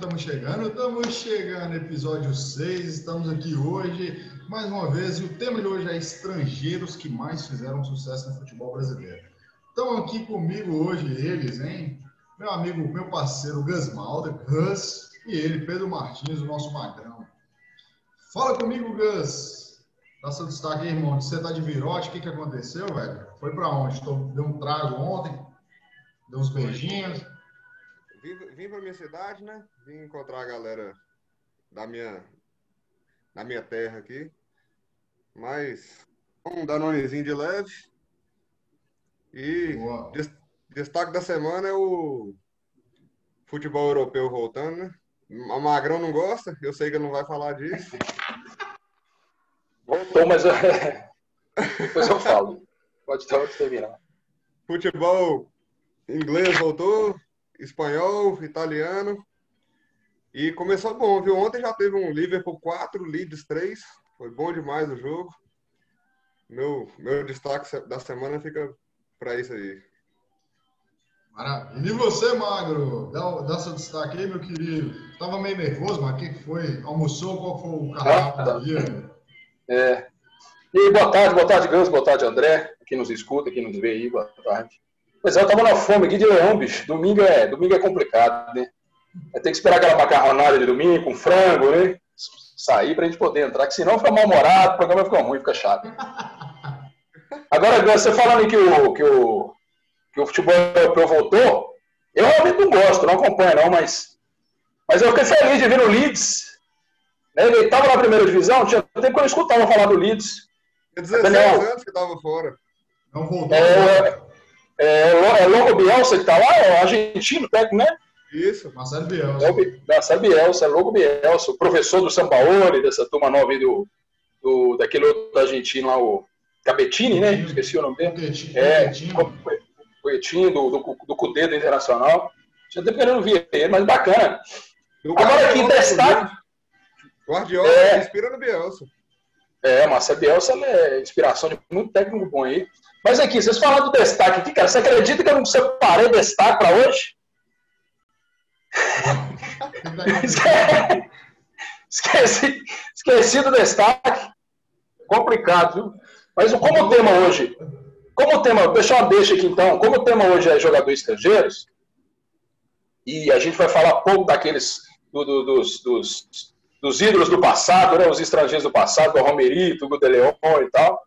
estamos chegando, estamos chegando, episódio 6, estamos aqui hoje, mais uma vez, e o tema de hoje é estrangeiros que mais fizeram sucesso no futebol brasileiro. Estão aqui comigo hoje eles, hein? Meu amigo, meu parceiro Gus Malda, Gus, e ele, Pedro Martins, o nosso magrão. Fala comigo, Gus. Dá seu destaque aí, irmão. Você tá de virote, o que, que aconteceu, velho? Foi para onde? Deu um trago ontem? Deu uns beijinhos? Vim, vim para minha cidade, né? Vim encontrar a galera da minha, da minha terra aqui. Mas um danonezinho de leve. E des, destaque da semana é o futebol europeu voltando, né? A Magrão não gosta, eu sei que ele não vai falar disso. Voltou, mas depois eu falo. Pode terminar. Futebol inglês voltou, espanhol, italiano. E começou bom, viu? Ontem já teve um Liverpool 4, Leeds 3. Foi bom demais o jogo. Meu, meu destaque da semana fica para isso aí. Maravilha. E você, Magro? Dá, dá seu destaque aí, meu querido. Tava meio nervoso, mas o que foi? Almoçou? Qual foi o cardápio do dia? É. E boa tarde, boa tarde, Gans, boa tarde, André, quem nos escuta, quem nos vê aí, boa tarde. Pois é, eu tava na fome aqui de leão, bicho. Domingo é, domingo é complicado, né? Tem que esperar aquela macarronada de domingo com frango, né? Sair pra gente poder entrar, que senão fica mal-humorado, o programa fica ruim, fica chato. Agora, você falando que o, que o, que o futebol europeu voltou, eu realmente não gosto, não acompanho não, mas, mas eu fiquei feliz de ver o Leeds. Né? Ele estava na primeira divisão, tinha tempo que eu não escutava falar do Leeds. Tinha 16 Daniel, anos que estava fora. Não voltou. É, é, é Longo Bielsa que está lá, é argentino, técnico, né? Isso, Marcelo Bielsa. É, Marcelo Bielsa, é Longo Bielsa, o professor do Sampaoli, dessa turma nova aí do, do, daquele outro argentino lá, o Cabetini, né? Esqueci o nome dele. É, Coetinho, do, do, do Cudê do Internacional. Tinha tempo que eu não via ele, mas bacana. Agora aqui, destaque. Guardiola é, inspira no Bielsa. É, Marcelo Bielsa é inspiração de muito técnico bom aí. Mas aqui, vocês falaram do destaque aqui, cara. Você acredita que eu não separei destaque para hoje? esqueci, esqueci do destaque. Complicado, viu? Mas como o tema hoje. Como o tema. Deixa uma deixa aqui então. Como o tema hoje é jogadores estrangeiros, e a gente vai falar pouco daqueles. Do, do, dos, dos, dos ídolos do passado, né? Os estrangeiros do passado, o Romerito, o Godeleon e tal.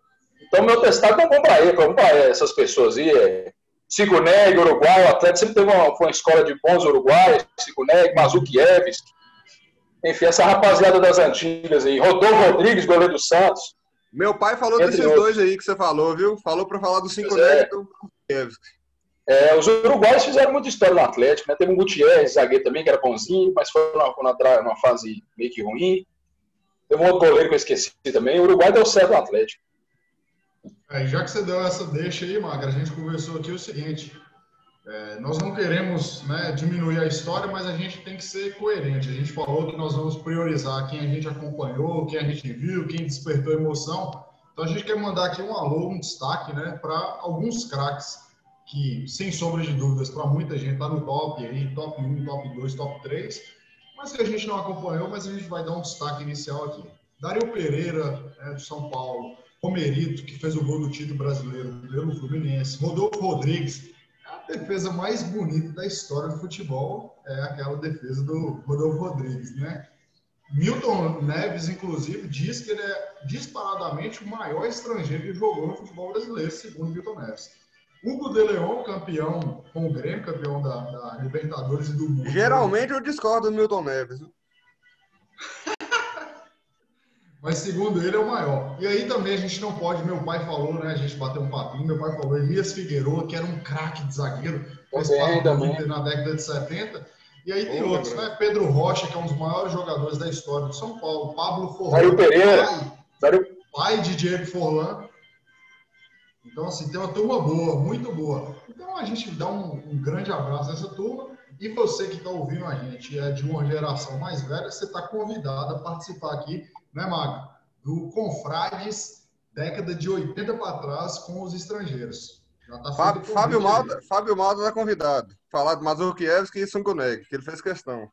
Então, meu testado é para ele, vamos para essas pessoas aí. É Siguneg, Uruguai, o Atlético sempre teve uma, uma escola de bons uruguaios, Siguneg, Mazukiewicz, enfim, essa rapaziada das antigas aí. Rodolfo Rodrigues, goleiro do Santos. Meu pai falou desses outros. dois aí que você falou, viu? Falou para falar do Cinco é. e do É, os uruguaios fizeram muita história no Atlético, né? Teve um Gutierrez, zagueiro também, que era bonzinho, mas foi numa, numa fase meio que ruim. Teve um outro goleiro que eu esqueci também. O Uruguai deu certo no Atlético. É, já que você deu essa deixa aí, Magra, a gente conversou aqui o seguinte: é, nós não queremos né, diminuir a história, mas a gente tem que ser coerente. A gente falou que nós vamos priorizar quem a gente acompanhou, quem a gente viu, quem despertou emoção. Então a gente quer mandar aqui um alô, um destaque né, para alguns craques que, sem sombra de dúvidas, para muita gente está no top aí, top 1, top 2, top 3, mas que a gente não acompanhou, mas a gente vai dar um destaque inicial aqui. Dario Pereira, né, do São Paulo, Romerito, que fez o gol do título brasileiro pelo Fluminense, Rodolfo Rodrigues, a defesa mais bonita da história do futebol é aquela defesa do Rodolfo Rodrigues, né? Milton Neves, inclusive, diz que ele é disparadamente o maior estrangeiro que jogou no futebol brasileiro, segundo Milton Neves. Hugo de Leon, campeão com o Grêmio, campeão da, da Libertadores e do mundo. Geralmente eu discordo do Milton Neves mas segundo ele é o maior. E aí também a gente não pode, meu pai falou, né? A gente bateu um papinho, meu pai falou Elias Figueiredo, que era um craque de zagueiro, fez parte do Inter na década de 70. E aí tem outros, né? Pedro Rocha, que é um dos maiores jogadores da história do São Paulo, Pablo Forlan, Mário Pereira, pai, pai de Diego Forlan. Então, assim, tem uma turma boa, muito boa. Então, a gente dá um, um grande abraço nessa turma. E você que está ouvindo a gente é de uma geração mais velha, você está convidado a participar aqui né, Mago? Do Confrades, década de 80 para trás, com os estrangeiros. Tá Fábio, Fábio, Malta, Fábio Malta está convidado. Falar de Mazurkiewicz e Sunguneg, que ele fez questão.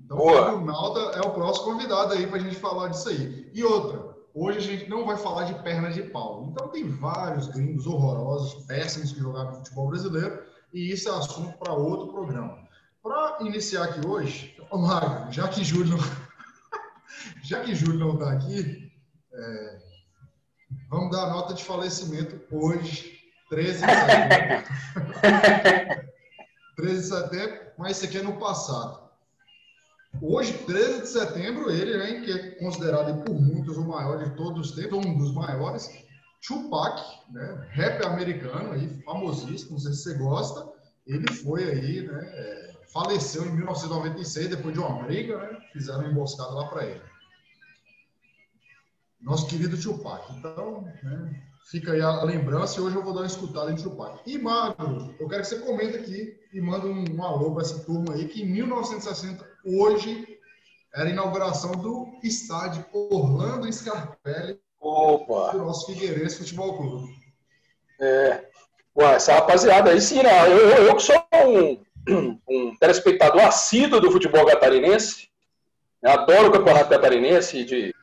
Então, Boa. o Nauta é o próximo convidado aí para a gente falar disso aí. E outra, hoje a gente não vai falar de perna de pau. Então, tem vários gringos horrorosos, péssimos que jogaram no futebol brasileiro, e isso é assunto para outro programa. Para iniciar aqui hoje, Mário, já que Júlio já que Júlio não está aqui, é, vamos dar a nota de falecimento hoje, 13 de setembro. 13 de setembro, mas isso aqui é no passado. Hoje, 13 de setembro, ele, né, que é considerado por muitos o maior de todos os tempos, um dos maiores, Tupac, né, rap americano, aí, famosíssimo, não sei se você gosta, ele foi aí, né, é, faleceu em 1996, depois de uma briga, né, fizeram uma emboscada lá para ele. Nosso querido Tupac. Então, né, fica aí a lembrança e hoje eu vou dar uma escutada em Tupac. E, Magro, eu quero que você comente aqui e manda um, um alô para essa turma aí, que em 1960 hoje era a inauguração do estádio Orlando Scarpelli Opa. do nosso Figueirense Futebol Clube. É. Ué, essa rapaziada aí sim, né? Eu, eu, eu que sou um, um telespectador assíduo do futebol catarinense, né? adoro o campeonato catarinense, de,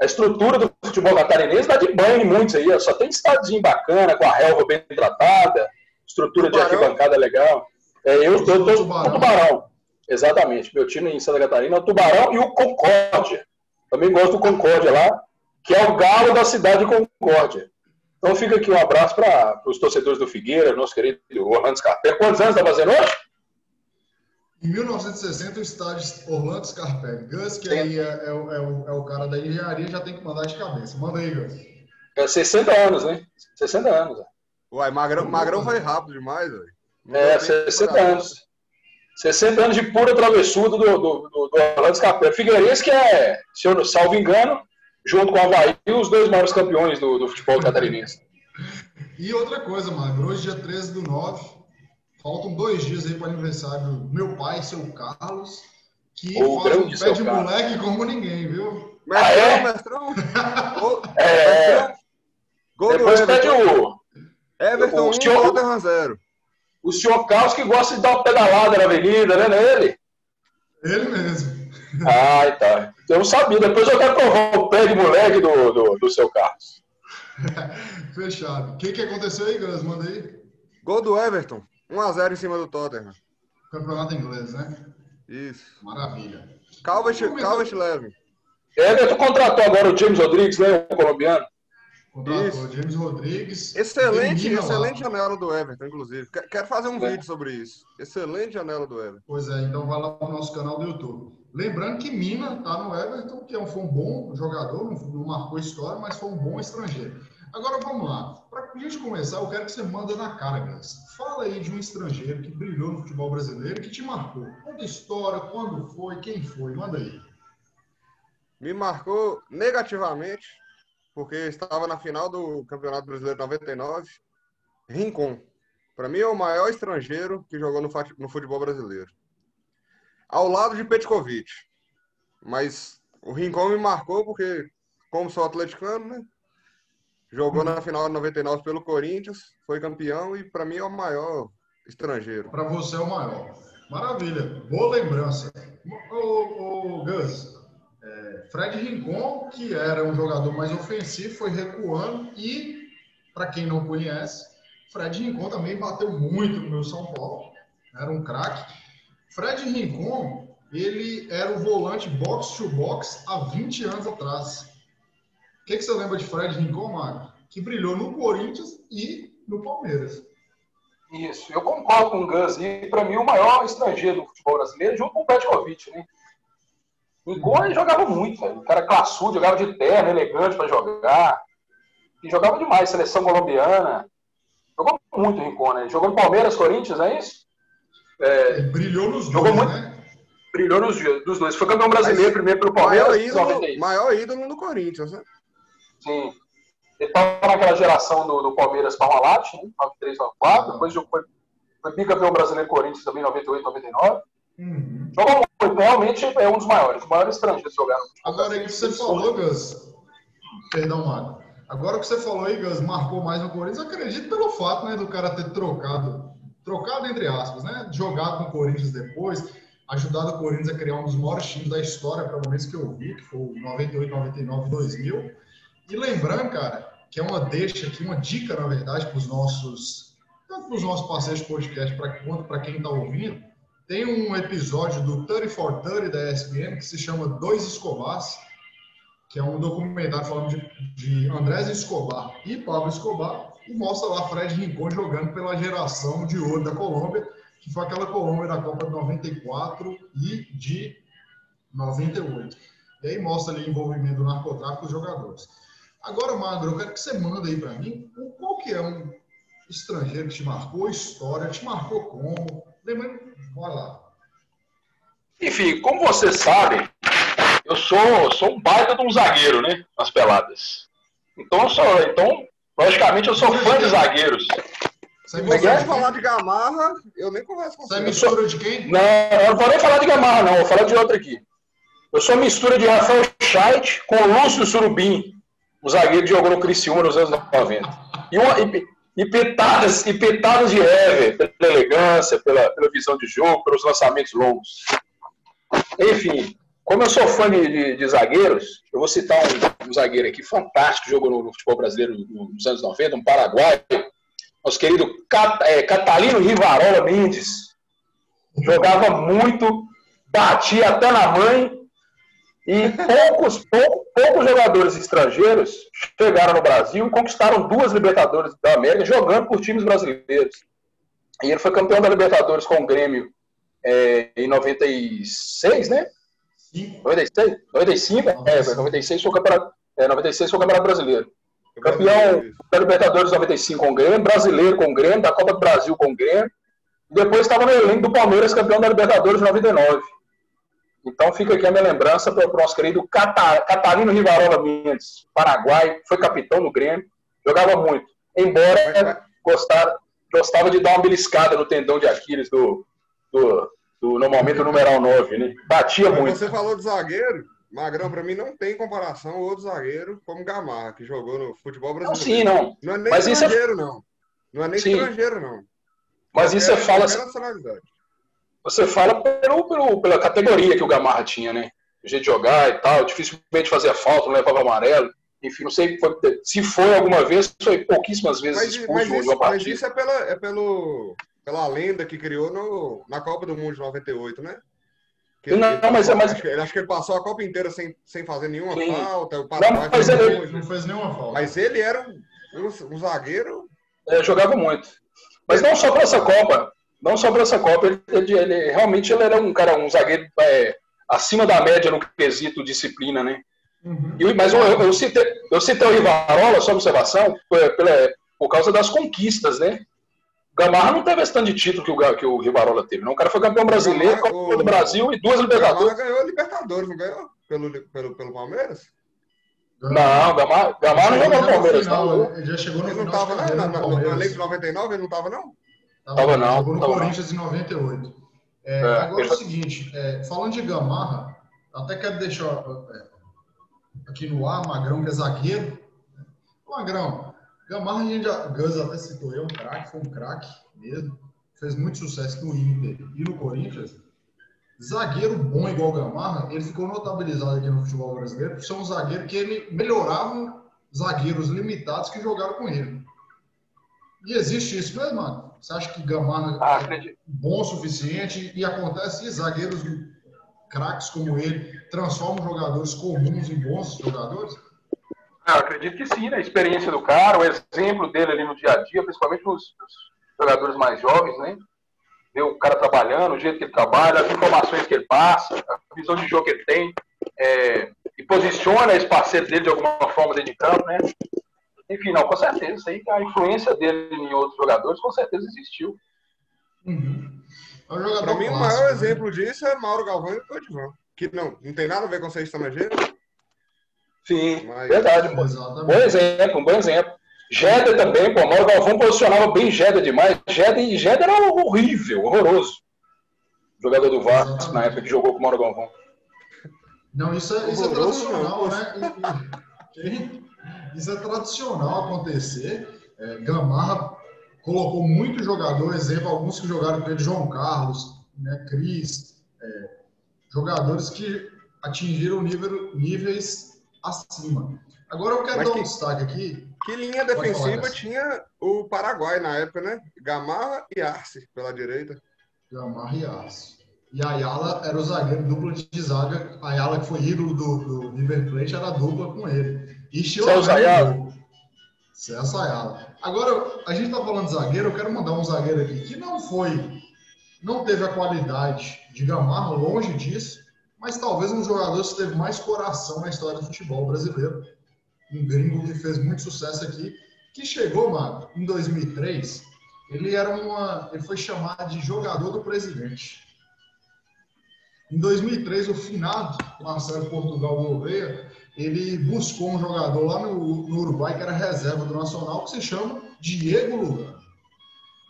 a estrutura do futebol catarinense dá de banho em muitos aí, só tem estadinho bacana, com a relva bem tratada, estrutura tubarão. de arquibancada legal. É, eu estou tô, tô, tubarão. tubarão. Exatamente. Meu time em Santa Catarina é o Tubarão e o Concórdia. Também gosto do Concórdia lá, que é o galo da cidade de Concórdia. Então fica aqui um abraço para os torcedores do Figueira, nosso querido Orlando Scarpelli. Quantos anos está fazendo hoje? Em 1960, o estádio Orlando Scarpelli. Gus, que aí é, é, é, o, é, o, cara da engenharia, já tem que mandar de cabeça. Manda aí, Gus. É 60 anos, né? 60 anos. Uai, Magrão, Magrão vai rápido demais, velho. É, 60 anos. 60 anos de pura travessuda do, do, do, do Orlando Scarpelli. Figueirense, que é, se eu não salvo engano, junto com o Havaí, os dois maiores campeões do, do futebol catarinense. e outra coisa, Magro, hoje, dia 13 do 9, faltam dois dias aí para o aniversário do meu pai, seu Carlos, que o faz um pé de moleque como ninguém, viu? Mestrão, ah, é? mestrão. é. Gol Depois pede o... Everton 1, Tottenham 0 o senhor Carlos que gosta de dar uma pedalada na avenida, né? Não é ele? Ele mesmo. Ah, tá. Eu não sabia. Depois eu quero provar o pé de moleque do, do, do seu Carlos. Fechado. O que, que aconteceu aí, Gus? Manda aí. Gol do Everton. 1x0 em cima do Tottenham. Campeonato inglês, né? Isso. Maravilha. Calvert, Calvert Levin. Everton contratou agora o James Rodrigues, né? O colombiano. Contratou James Rodrigues. Excelente, excelente lá. janela do Everton, inclusive. Quero fazer um é. vídeo sobre isso. Excelente janela do Everton. Pois é, então vai lá para o nosso canal do YouTube. Lembrando que Mina está no Everton, que é foi um bom jogador, não marcou história, mas foi um bom estrangeiro. Agora vamos lá. Para a gente começar, eu quero que você manda na cara, Gus. Fala aí de um estrangeiro que brilhou no futebol brasileiro que te marcou. Conta história, quando foi, quem foi, manda aí. Me marcou negativamente porque estava na final do Campeonato Brasileiro 99. Rincon. Para mim é o maior estrangeiro que jogou no futebol brasileiro. Ao lado de Petkovic. Mas o Rincon me marcou porque, como sou atleticano, né? Jogou na final de 99 pelo Corinthians, foi campeão e para mim é o maior estrangeiro. Para você é o maior. Maravilha. Boa lembrança. Ô, ô Gus, Fred Rincon, que era um jogador mais ofensivo, foi recuando e, para quem não conhece, Fred Rincon também bateu muito no meu São Paulo, era um craque. Fred Rincon, ele era o volante box to box há 20 anos atrás. O que, que você lembra de Fred Rincon, Mário? Que brilhou no Corinthians e no Palmeiras. Isso, eu concordo com o Gus. E para mim, o maior estrangeiro do futebol brasileiro, junto com o Petkovic, né? Ele jogava muito, velho. O cara classudo, jogava de terno, elegante para jogar. E jogava demais, seleção colombiana. Jogou muito o Rincon, né? Jogou no Palmeiras, Corinthians, é isso? É, brilhou nos jogou dois, muito, né? Brilhou nos dos dois. Foi campeão brasileiro Mas, primeiro pelo Palmeiras. Maior ídolo, maior ídolo no Corinthians, né? Sim. Ele estava naquela geração do, do Palmeiras Parmalat, né? 93, 94. Ah. Depois foi, foi bicampeão brasileiro Corinthians também, 98, 99. Uhum. Jogou muito, realmente é um dos maiores, o maior estrangeiro que jogaram. Agora, aí que você falou, Gus, perdão, Mário. Agora que você falou aí, Gus, marcou mais no Corinthians, acredito pelo fato né, do cara ter trocado, trocado entre aspas, né? Jogado com o Corinthians depois. ajudado o Corinthians a criar um dos maiores times da história, pelo menos que eu vi, que foi o 98, 99, 2000. E lembrando, cara, que é uma deixa aqui, uma dica, na verdade, para os nossos, tanto para os nossos parceiros de podcast, pra, quanto para quem está ouvindo, tem um episódio do 30 for 30 da ESPN que se chama Dois Escobars, que é um documentário falando de, de Andrés Escobar e Pablo Escobar, e mostra lá Fred Rincon jogando pela geração de ouro da Colômbia, que foi aquela Colômbia da Copa de 94 e de 98. E aí mostra ali o envolvimento do narcotráfico dos jogadores. Agora, Magro, eu quero que você manda aí para mim qual que é um estrangeiro que te marcou, história, te marcou como. Lembrando, bora lá. Enfim, como você sabe, eu sou, sou um baita de um zagueiro, né? Nas peladas. Então, eu sou, então logicamente, eu sou fã de zagueiros. Se você é? falar de Gamarra, eu nem converso com você. Você é mistura de quem? Não, eu não vou nem falar de Gamarra, não. Vou falar de outro aqui. Eu sou mistura de Rafael Scheidt com o Lúcio Surubim, o zagueiro jogou no Criciúma nos anos 90. E, uma, e, e, petadas, e petadas de Ever, pela elegância, pela, pela visão de jogo, pelos lançamentos longos. Enfim, como eu sou fã de, de, de zagueiros, eu vou citar um, um, zagueiro aqui fantástico, jogou no, no futebol brasileiro nos anos 90, um paraguaio, nosso querido Cat, é, Catalino Rivarola Mendes. Jogava muito, batia até na mãe, e poucos, poucos, poucos jogadores estrangeiros chegaram no Brasil e conquistaram duas Libertadores da América jogando por times brasileiros. E ele foi campeão da Libertadores com o Grêmio é, em 96, né? 96? 95? É, 96 foi o campeonato, é, 96 foi o campeonato brasileiro. Campeão da Libertadores 95 com o Grêmio, brasileiro com o Grêmio, da Copa do Brasil com o Grêmio. E depois estava no elenco do Palmeiras, campeão da Libertadores 99. Então fica aqui a minha lembrança para o nosso querido Catarino Rivarola Mendes, Paraguai, foi capitão no Grêmio, jogava muito. Embora gostava, gostava de dar uma beliscada no tendão de Aquiles do, do, do normalmente o numeral 9, né? Batia Mas muito. Você falou de zagueiro, Magrão, para mim não tem comparação outro zagueiro como Gamarra, que jogou no futebol brasileiro. Não, sim, não. Não é nem Mas estrangeiro, isso é... não. Não é nem sim. estrangeiro, não. Mas isso você fala. Você fala pelo, pelo, pela categoria que o Gamarra tinha, né? O jeito de jogar e tal, dificilmente fazia falta, não levava amarelo. Enfim, não sei foi, se foi alguma vez, foi pouquíssimas vezes mas, expulso mas isso, mas isso é, pela, é pelo, pela lenda que criou no, na Copa do Mundo de 98, né? Que não, ele, mas, passou, mas... Acho, que, acho que ele passou a Copa inteira sem, sem fazer nenhuma Sim. falta. O não, mas ele não fez nenhuma falta. Mas ele era um, um, um zagueiro. É, jogava muito. Mas não só para essa Copa. Não só para essa Copa. Ele, ele, ele, realmente ele era um cara, um zagueiro é, acima da média no quesito disciplina, né? Uhum. E, mas eu, eu, citei, eu citei o Rivarola, só observação, por, por causa das conquistas, né? Gamarra não teve esse tanto de título que o, que o Rivarola teve. Não. O cara foi campeão brasileiro, Gamarra, Copa do Brasil e duas Libertadores. Gamarra ganhou a Libertadores, não ganhou? Pelo, pelo, pelo Palmeiras? Não, Gamarra, Gamarra não jogou no Palmeiras. Final, não. Ele já chegou no ele não final. Tava, né? na, na, no elenco de 99 ele não estava, não? Tava, não. Jogou no tava Corinthians não. em 98. É, é, agora é o seguinte, é, falando de Gamarra, até quero deixar é, aqui no ar, Magrão, que é zagueiro. Magrão, Gamarra, a gente já, Gus até citou, é um craque, foi um craque mesmo. Fez muito sucesso no Inter e no Corinthians. Zagueiro bom igual o Gamarra, ele ficou notabilizado aqui no futebol brasileiro por ser um zagueiro que ele melhorava zagueiros limitados que jogaram com ele. E existe isso mesmo, mano? Você acha que Gamarra ah, é bom o suficiente e acontece e zagueiros craques como ele transformam jogadores comuns em bons jogadores? Ah, eu acredito que sim, né? A experiência do cara, o exemplo dele ali no dia a dia, principalmente nos jogadores mais jovens, né? Ver o cara trabalhando, o jeito que ele trabalha, as informações que ele passa, a visão de jogo que ele tem, é, e posiciona esse parceiro dele de alguma forma dentro de campo, né? Enfim, não, com certeza, isso aí, a influência dele em outros jogadores, com certeza existiu. Uhum. É um Para mim, o maior né? exemplo disso é Mauro Galvão e o Codivan, que não, não tem nada a ver com ser estrangeiro. Sim, Mas... verdade. Bom exemplo, um bom exemplo. Jeda também, pô, Mauro Galvão posicionava bem Jeda demais. Jeda, e Jeda era horrível, horroroso. Jogador do Vasco, na época que jogou com o Mauro Galvão. Não, isso é, isso é tradicional, né? Isso é tradicional acontecer. É, Gamarra colocou muito jogador, exemplo, alguns que jogaram com ele, João Carlos, né, Cris, é, jogadores que atingiram nível, níveis acima. Agora eu quero Mas dar um destaque aqui. Que linha defensiva tinha o Paraguai na época, né? Gamarra e Arce pela direita. Gamarra e Arce. E Ayala era o zagueiro dupla de zaga. Ayala, que foi ídolo do, do River Plate, era dupla com ele. E Celso Ayala. Celso Ayala. Agora, a gente tá falando de zagueiro, eu quero mandar um zagueiro aqui que não foi, não teve a qualidade de Gamarra, longe disso, mas talvez um jogador que teve mais coração na história do futebol brasileiro. Um gringo que fez muito sucesso aqui, que chegou, mano, em 2003. Ele era uma, ele foi chamado de jogador do presidente. Em 2003, o finado Marcelo Portugal Gouveia, ele buscou um jogador lá no, no, Uruguai que era reserva do Nacional, que se chama Diego Lugano.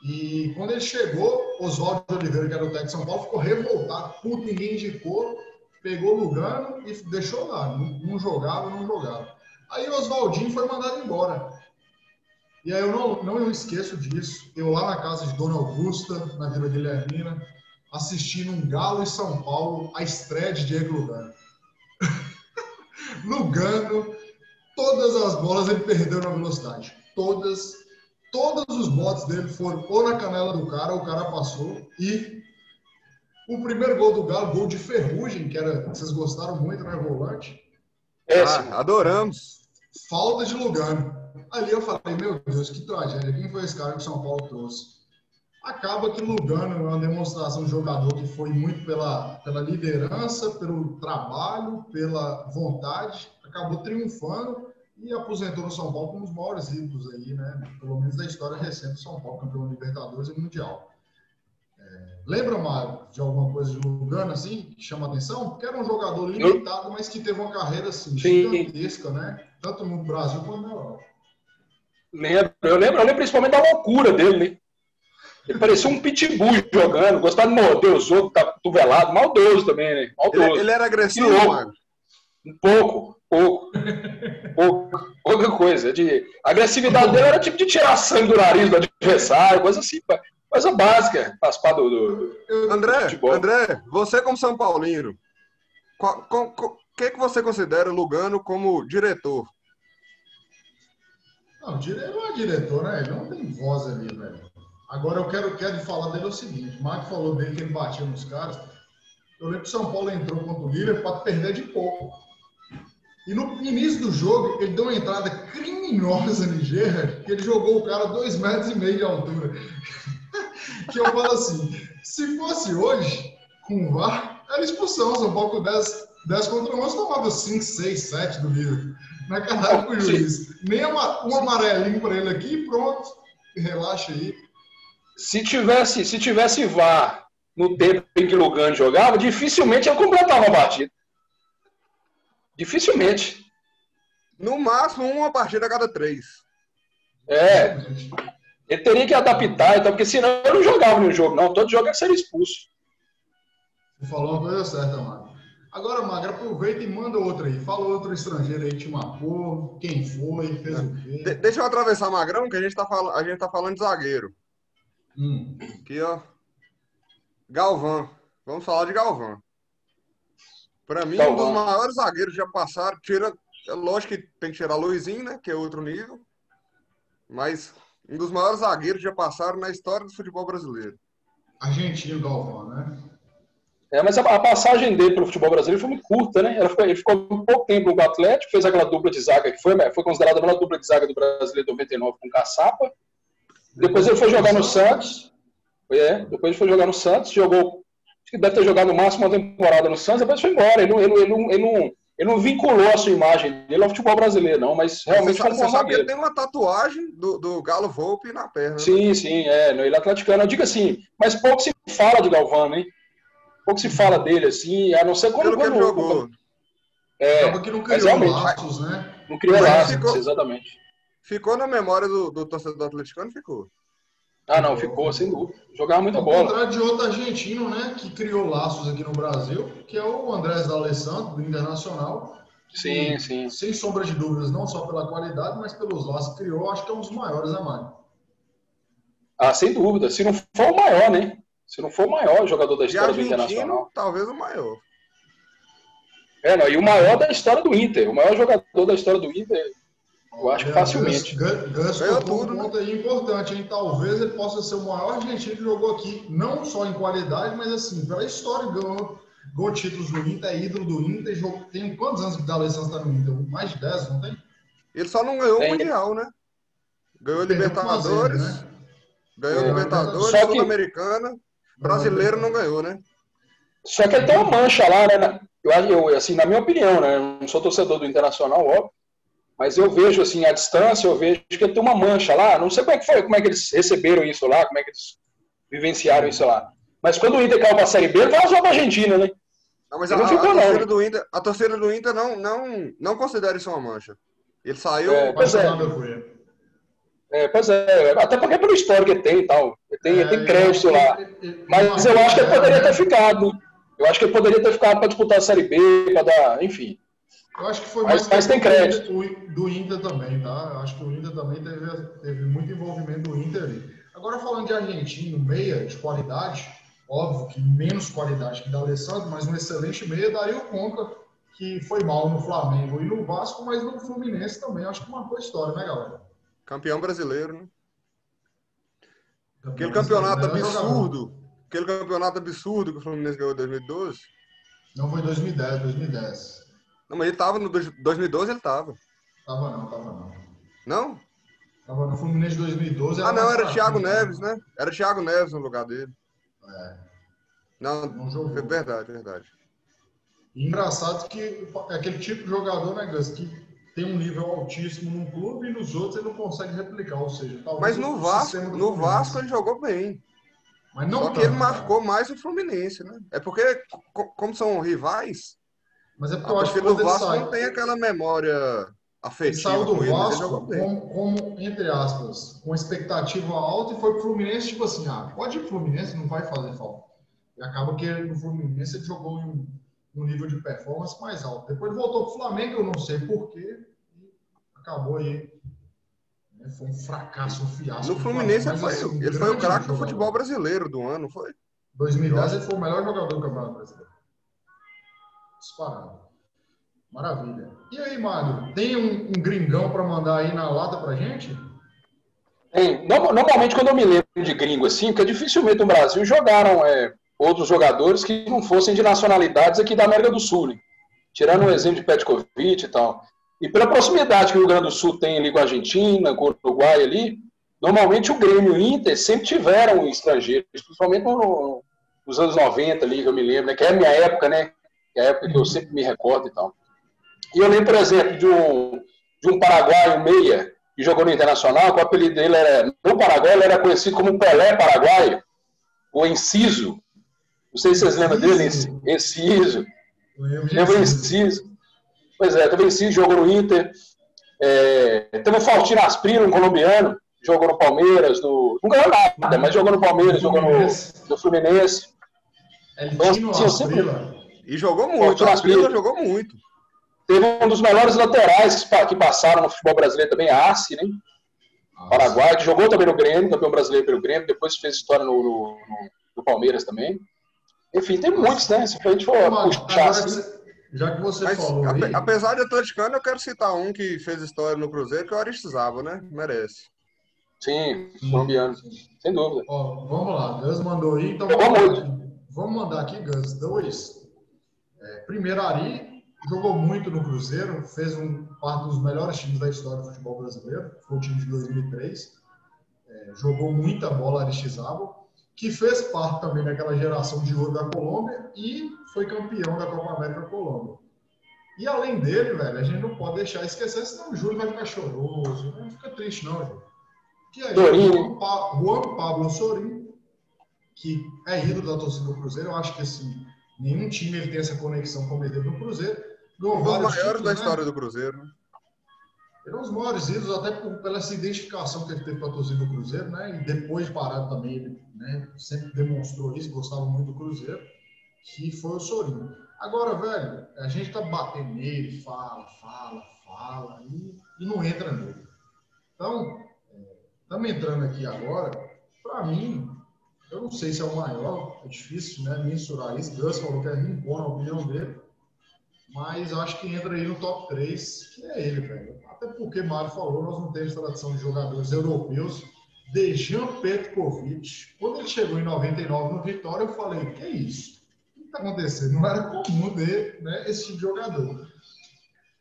E quando ele chegou, Oswaldo Oliveira, que era o técnico de São Paulo, ficou revoltado, puto, ninguém indicou, pegou Lugano e deixou lá. Não, não jogava, não jogava. Aí Oswaldinho foi mandado embora. E aí eu não, não eu esqueço disso. Eu lá na casa de Dona Augusta, na Vila Guilhermina, assistindo um Galo e São Paulo, a estreia de Diego Lugano. Lugano, todas as bolas ele perdeu na velocidade. Todas, todos os botes dele foram ou na canela do cara, o cara passou. E o primeiro gol do Galo, gol de ferrugem, que era, vocês gostaram muito, né, volante? É, ah, adoramos. Falta de Lugano. Ali eu falei, meu Deus, que tragédia. Quem foi esse cara que o São Paulo trouxe? Acaba que Lugano é uma demonstração de jogador que foi muito pela, pela liderança, pelo trabalho, pela vontade, acabou triunfando e aposentou no São Paulo como um dos maiores ídolos aí, né? Pelo menos da história recente do São Paulo, campeão Libertadores e Mundial. É, lembra, Mário, de alguma coisa de Lugano, assim, que chama atenção? Porque era um jogador limitado, mas que teve uma carreira, assim, gigantesca, né? Tanto no Brasil quanto na Europa. Lembro, eu lembro, eu lembro principalmente da loucura dele, né? Ele parecia um pitbull jogando, gostava de morder os outros, tá tuvelado, maldoso também, né? Maldoso. Ele, ele era agressivo, mano? Um pouco, pouco. pouco. Pouca coisa. De... A agressividade dele era tipo de tirar sangue do nariz do adversário, coisa assim, coisa básica, participar do, do, André, do André, você como São Paulino, o que, que você considera Lugano como diretor? Não, ele não é diretor, né? Ele não tem voz ali, velho. Agora eu quero, quero falar dele o seguinte: o Marco falou dele que ele batia nos caras. Eu lembro que o São Paulo entrou contra o Liverpool para perder de pouco. E no início do jogo, ele deu uma entrada criminosa no Gerrard, que ele jogou o cara dois metros e meio de altura. que eu falo assim: se fosse hoje, com o VAR, era expulsão. São Paulo com 10, 10 contra 11 tomava 5, 6, 7 do Liverpool. Na cara com o juiz. Nem uma, um amarelinho para ele aqui pronto. Relaxa aí se tivesse, se tivesse VAR no tempo em que o Lugano jogava, dificilmente eu completava a partida. Dificilmente. No máximo, uma partida a cada três. É. Ele teria que adaptar, então, porque senão eu não jogava no jogo, não. Todo jogo é ser expulso. Você falou uma coisa certa, Magro. Agora, Magro, aproveita e manda outra aí. Fala outro estrangeiro aí que te marcou, quem foi, fez o quê. De deixa eu atravessar Magrão, que a gente, tá a gente tá falando de zagueiro. Hum. Aqui, ó. Galvão. Vamos falar de Galvão. Para mim, Galvão. um dos maiores zagueiros já passaram. Tira, é lógico que tem que tirar Luizinho, né? Que é outro nível. Mas um dos maiores zagueiros já passaram na história do futebol brasileiro. Argentino Galvão, né? É, mas a, passagem dele pelo futebol brasileiro foi muito curta, né? Ele ficou, ele ficou um pouco tempo no Atlético, fez aquela dupla de zaga que foi, foi considerada a melhor dupla de zaga do Brasileiro 99 com Caçapa. Depois ele foi jogar no Santos. É, depois ele foi jogar no Santos, jogou. Acho que deve ter jogado no máximo uma temporada no Santos, depois foi embora. Ele não, ele, ele, ele, não, ele não vinculou a sua imagem dele ao futebol brasileiro, não, mas realmente você, foi um sabe que ele tem uma tatuagem do, do Galo Volpe na perna. Sim, sim, é. Ele é atleticano. Eu digo assim, mas pouco se fala de Galvão, hein? Pouco se fala dele, assim, a não ser quando. Pelo que ele jogou. É, que não criou laços, né? Não criou laços, ficou... exatamente. Ficou na memória do, do torcedor do atleticano? Ficou. Ah, não, ficou, sem dúvida. Jogava muita Ao bola. Ao contrário de outro argentino, né, que criou laços aqui no Brasil, que é o Andrés D'Alessandro, do Internacional. Sim, sim. Sem sombra de dúvidas, não só pela qualidade, mas pelos laços que criou, acho que é um dos maiores, né, Mário? Ah, sem dúvida. Se não for o maior, né? Se não for o maior jogador da história do Internacional. Talvez o maior. É, não, e o maior da história do Inter. O maior jogador da história do Inter, eu acho que facilmente. Gus ganhou tudo. Um ponto aí importante, hein? Talvez ele possa ser o maior argentino que jogou aqui, não só em qualidade, mas assim, pela história, ganhou, ganhou títulos do Inter, é ídolo do Inter. Jogou, tem quantos anos que o D'Alessandro está no Inter? Mais de 10, não tem? Ele só não ganhou o Mundial, né? Ganhou Libertadores. né? Ganhou é, Libertadores, que... Sul-Americana. Brasileiro não ganhou, né? Só que ele tem uma mancha lá, né? Eu, eu, assim, na minha opinião, né? Eu não sou torcedor do Internacional, óbvio. Mas eu vejo, assim, à distância, eu vejo que ele tem uma mancha lá. Não sei como é que foi, como é que eles receberam isso lá, como é que eles vivenciaram isso lá. Mas quando o Inter caiu para a Série B, ele vazou para a Argentina, né? Não, mas a, não ficou, a, torcida não. Do Inter, a torcida do Inter não, não, não considera isso uma mancha. Ele saiu. É, pois é. é. pois é. Até porque é pelo histórico que tem e tal. Ele tem, é, tem crédito lá. Mas eu acho que ele poderia ter ficado. Eu acho que ele poderia ter ficado para disputar a Série B, para dar. Enfim. Eu acho que foi mais. Mas, mas tem crédito. Do Inter também, tá? Eu acho que o Inter também teve, teve muito envolvimento do Inter ali. Agora, falando de argentino, meia de qualidade, óbvio que menos qualidade que da Alessandro, mas um excelente meia daria conta que foi mal no Flamengo e no Vasco, mas no Fluminense também. Acho que marcou história, né, galera? Campeão brasileiro, né? Campeão aquele campeonato absurdo, aquele campeonato absurdo que o Fluminense ganhou em 2012. Não foi 2010, 2010. Não, mas ele tava no 2012, ele tava. Tava não, tava não. Não? Tava no Fluminense de 2012. Ah, não, era Thiago né? Neves, né? Era Thiago Neves no lugar dele. É. Não, não jogou. verdade, verdade. engraçado que é aquele tipo de jogador, né, Gus, que tem um nível altíssimo num clube e nos outros ele não consegue replicar, ou seja, Mas no Vasco, no Vasco ele jogou bem. Mas não Só que ele marcou mais o Fluminense, né? É porque, como são rivais, mas é porque eu acho que o Vasco sai... não tem aquela memória afetiva. Ele saiu do Vasco como, como, entre aspas, com expectativa alta e foi pro Fluminense, tipo assim, ah, pode ir pro Fluminense, não vai fazer falta. E acaba que no Fluminense ele jogou em um nível de performance mais alto. Depois voltou pro Flamengo, eu não sei porquê, e acabou aí. Né, foi um fracasso, um fiasco. No Fluminense ele foi, assim, ele foi o craque do futebol brasileiro do ano, foi? 2010 ele foi o melhor jogador do Campeonato Brasileiro. Disparado. Maravilha. E aí, Mário, tem um, um gringão para mandar aí na lata pra gente? Tem. Normalmente, quando eu me lembro de gringo assim, porque dificilmente no Brasil jogaram é, outros jogadores que não fossem de nacionalidades aqui da América do Sul, né? tirando o exemplo de Petkovic e tal. E pela proximidade que o Rio Grande do Sul tem ali com a Argentina, com o Uruguai ali, normalmente o Grêmio e o Inter sempre tiveram estrangeiros, principalmente no, nos anos 90 ali, que eu me lembro, né? que é a minha época, né? Que é a época que eu sempre me recordo e tal. E eu lembro, por exemplo, de um, de um paraguaio meia que jogou no Internacional, que o apelido dele era, no Paraguai, ele era conhecido como Pelé Paraguaio, o Enciso. Não sei se vocês lembram dele, Enciso. Lembra Enciso? Pois é, também Enciso jogou no Inter. É, teve o Faustino Asprino, um colombiano, jogou no Palmeiras, no, não ganhou nada, mas jogou no Palmeiras, jogou no, no Fluminense. Então, assim, sempre... E jogou muito, Asprino jogou muito. Teve um dos melhores laterais que passaram no futebol brasileiro também, Arce, né? Paraguai, que jogou também no Grêmio, campeão brasileiro pelo Grêmio, depois fez história no, no, no Palmeiras também. Enfim, tem muitos, né? Se a gente for puxar assim. Já que você Mas, falou. Aí... Apesar de atleticano, eu quero citar um que fez história no Cruzeiro, que é o Aristizábal, né? Merece. Sim, colombiano. Sem dúvida. Ó, vamos lá, Gus mandou aí, então. Vamos, vamos mandar aqui, Gus, dois. É, primeiro, Ari, jogou muito no Cruzeiro, fez um parte dos melhores times da história do futebol brasileiro, foi o time de 2003. É, jogou muita bola Aristizábal, que fez parte também daquela geração de ouro da Colômbia e foi campeão da Copa América Colômbia. E além dele, velho, a gente não pode deixar esquecer, senão o Júlio vai ficar choroso, não fica triste não, gente. Que aí, Juan, pa Juan Pablo Sorin, que é ídolo da torcida do Cruzeiro, eu acho que assim, nenhum time ele tem essa conexão como ele teve no Cruzeiro, um dos maiores da né? história do Cruzeiro. Né? Ele é um dos maiores ídolos, até por, pela essa identificação que ele teve com a torcida do Cruzeiro, né? E depois de parado também, ele né? sempre demonstrou isso, gostava muito do Cruzeiro, que foi o Sorinho. Agora, velho, a gente tá batendo nele, fala, fala, fala, e, e não entra nele. Então, estamos é, entrando aqui agora, para mim, eu não sei se é o maior, é difícil né, mensurar isso. Gus falou que é Rincon, na opinião dele. Mas acho que entra aí no top 3, que é ele, velho. Até porque Mário falou, nós não temos tradição de jogadores europeus. Dejan Petkovic, quando ele chegou em 99 no Vitória, eu falei, que é isso? O que está acontecendo? Não era comum ver né, esse tipo de jogador.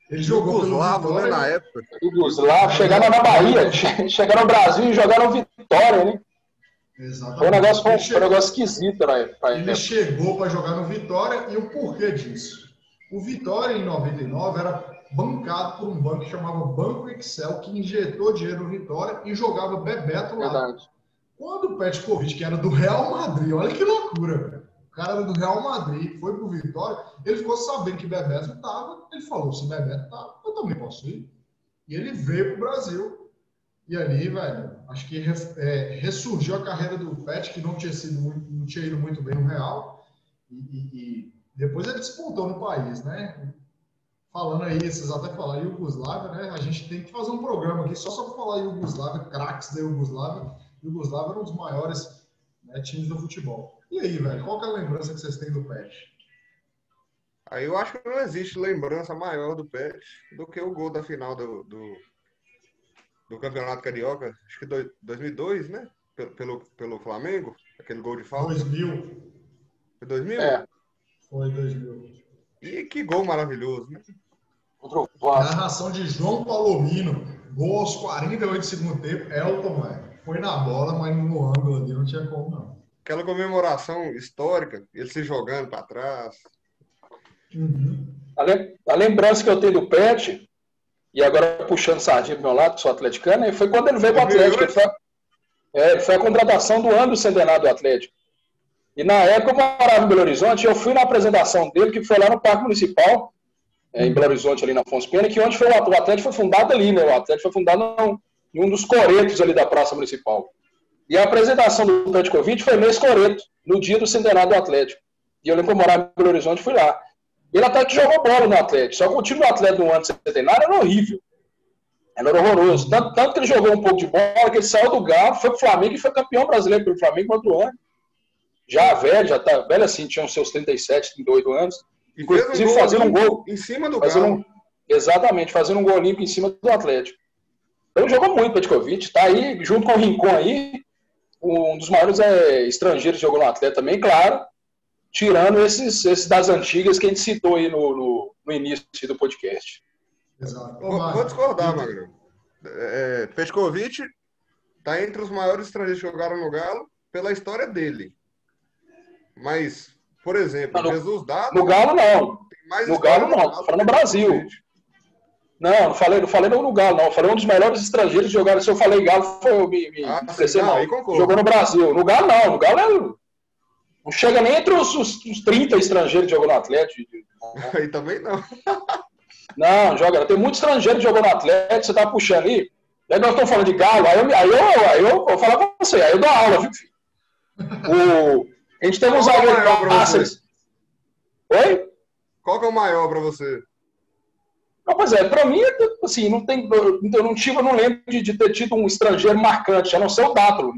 Ele jogou Yugoslavo, pelo Vitória, né, na época. Yugoslavo, chegaram na Bahia, chegaram no Brasil e jogaram Vitória, né? Exatamente. Foi um negócio, foi, chegou, um negócio esquisito época. Ele chegou para jogar no Vitória e o porquê disso? O Vitória, em 99, era bancado por um banco que chamava Banco Excel, que injetou dinheiro no Vitória e jogava Bebeto lá. Verdade. Quando o Petkovic, que era do Real Madrid, olha que loucura, velho. O cara era do Real Madrid, foi pro Vitória, ele ficou sabendo que Bebeto estava, ele falou, se Bebeto tá, eu também posso ir. E ele veio pro Brasil. E ali, velho, acho que é, ressurgiu a carreira do Pet, que não tinha sido muito, não tinha ido muito bem no Real. E, e, e depois ele despontou no país, né? Falando aí, vocês até falaram Yugoslávia, né? A gente tem que fazer um programa aqui só para falar Yugoslávia, craques da Yugoslávia. Yugoslávia era um dos maiores né, times do futebol. E aí, velho, qual é a lembrança que vocês têm do Pet? Aí eu acho que não existe lembrança maior do Pet do que o gol da final do, do, do Campeonato Carioca, acho que 2002, né? Pelo, pelo Flamengo, aquele gol de falta. 2000. Foi 2000? É. Foi 2000. E que gol maravilhoso, né? Narração de João Palomino. Gol aos 48 do segundo tempo. Elton, velho. Foi na bola, mas no ângulo ali não tinha como, não. Aquela comemoração histórica, ele se jogando para trás. Uhum. A, lembrança que eu tenho do Pet, e agora puxando sardinha pro meu lado, que sou atleticano, foi quando ele veio pro Atlético. Ele foi, é, foi a contratação do ano do centenário do Atlético. E na época eu morava em Belo Horizonte, eu fui na apresentação dele, que foi lá no Parque Municipal, é, em Belo Horizonte, ali na Afonso Pena, que onde foi o, o Atlético foi fundado ali, né? O Atlético foi fundado em um dos coretos ali da Praça Municipal. E a apresentação do Petkovic foi nesse coreto, no dia do centenário do Atlético. E eu lembro que eu morava em Belo Horizonte fui lá. Ele até que jogou bola no Atlético, só que o time do Atlético no ano centenário era horrível. Era horroroso. Tanto, tanto, que ele jogou um pouco de bola, que ele saiu do Galo, foi pro Flamengo e foi campeão brasileiro pelo Flamengo no outro ano já velho, já tá velho assim, tinha uns seus 37, 38 anos. E inclusive um fazendo um gol. Em cima do fazendo um, Exatamente, fazendo um gol limpo em cima do Atlético. Então jogou muito Petkovic, tá aí, junto com o Rincon aí, um dos maiores é, estrangeiros que jogou no Atlético também, claro, tirando esses, esses das antigas que a gente citou aí no, no, no início do podcast. Exato. Vou, vou discordar, Magro. É, Petkovic tá entre os maiores estrangeiros que jogaram no Galo pela história dele. Mas, por exemplo, no, Jesus Dado. No Galo, não. no Galo, não. Tô falando no Brasil. Não, não falei, não falei no Galo, não. Eu falei um dos melhores estrangeiros que jogaram. Se eu falei Galo, foi eu me, me ah, sim, não, Jogou no Brasil. No Galo, não. No Galo é. Não chega nem entre os, os, os 30 estrangeiros que jogou no Atlético. Aí também não. não, joga. Tem muito estrangeiro que jogou no Atlético, você tá puxando aí. Aí nós estamos falando de Galo, aí eu, aí eu, aí eu, vou falar com você, aí eu dou aula, viu, filho? O, a gente tem um zagueiro Cáceres. Oi? Qual que é o maior para você? Não, pois é, para mim, assim, não tem, eu não tive, eu não lembro de, de, ter tido um estrangeiro marcante, a não ser o Dátolo.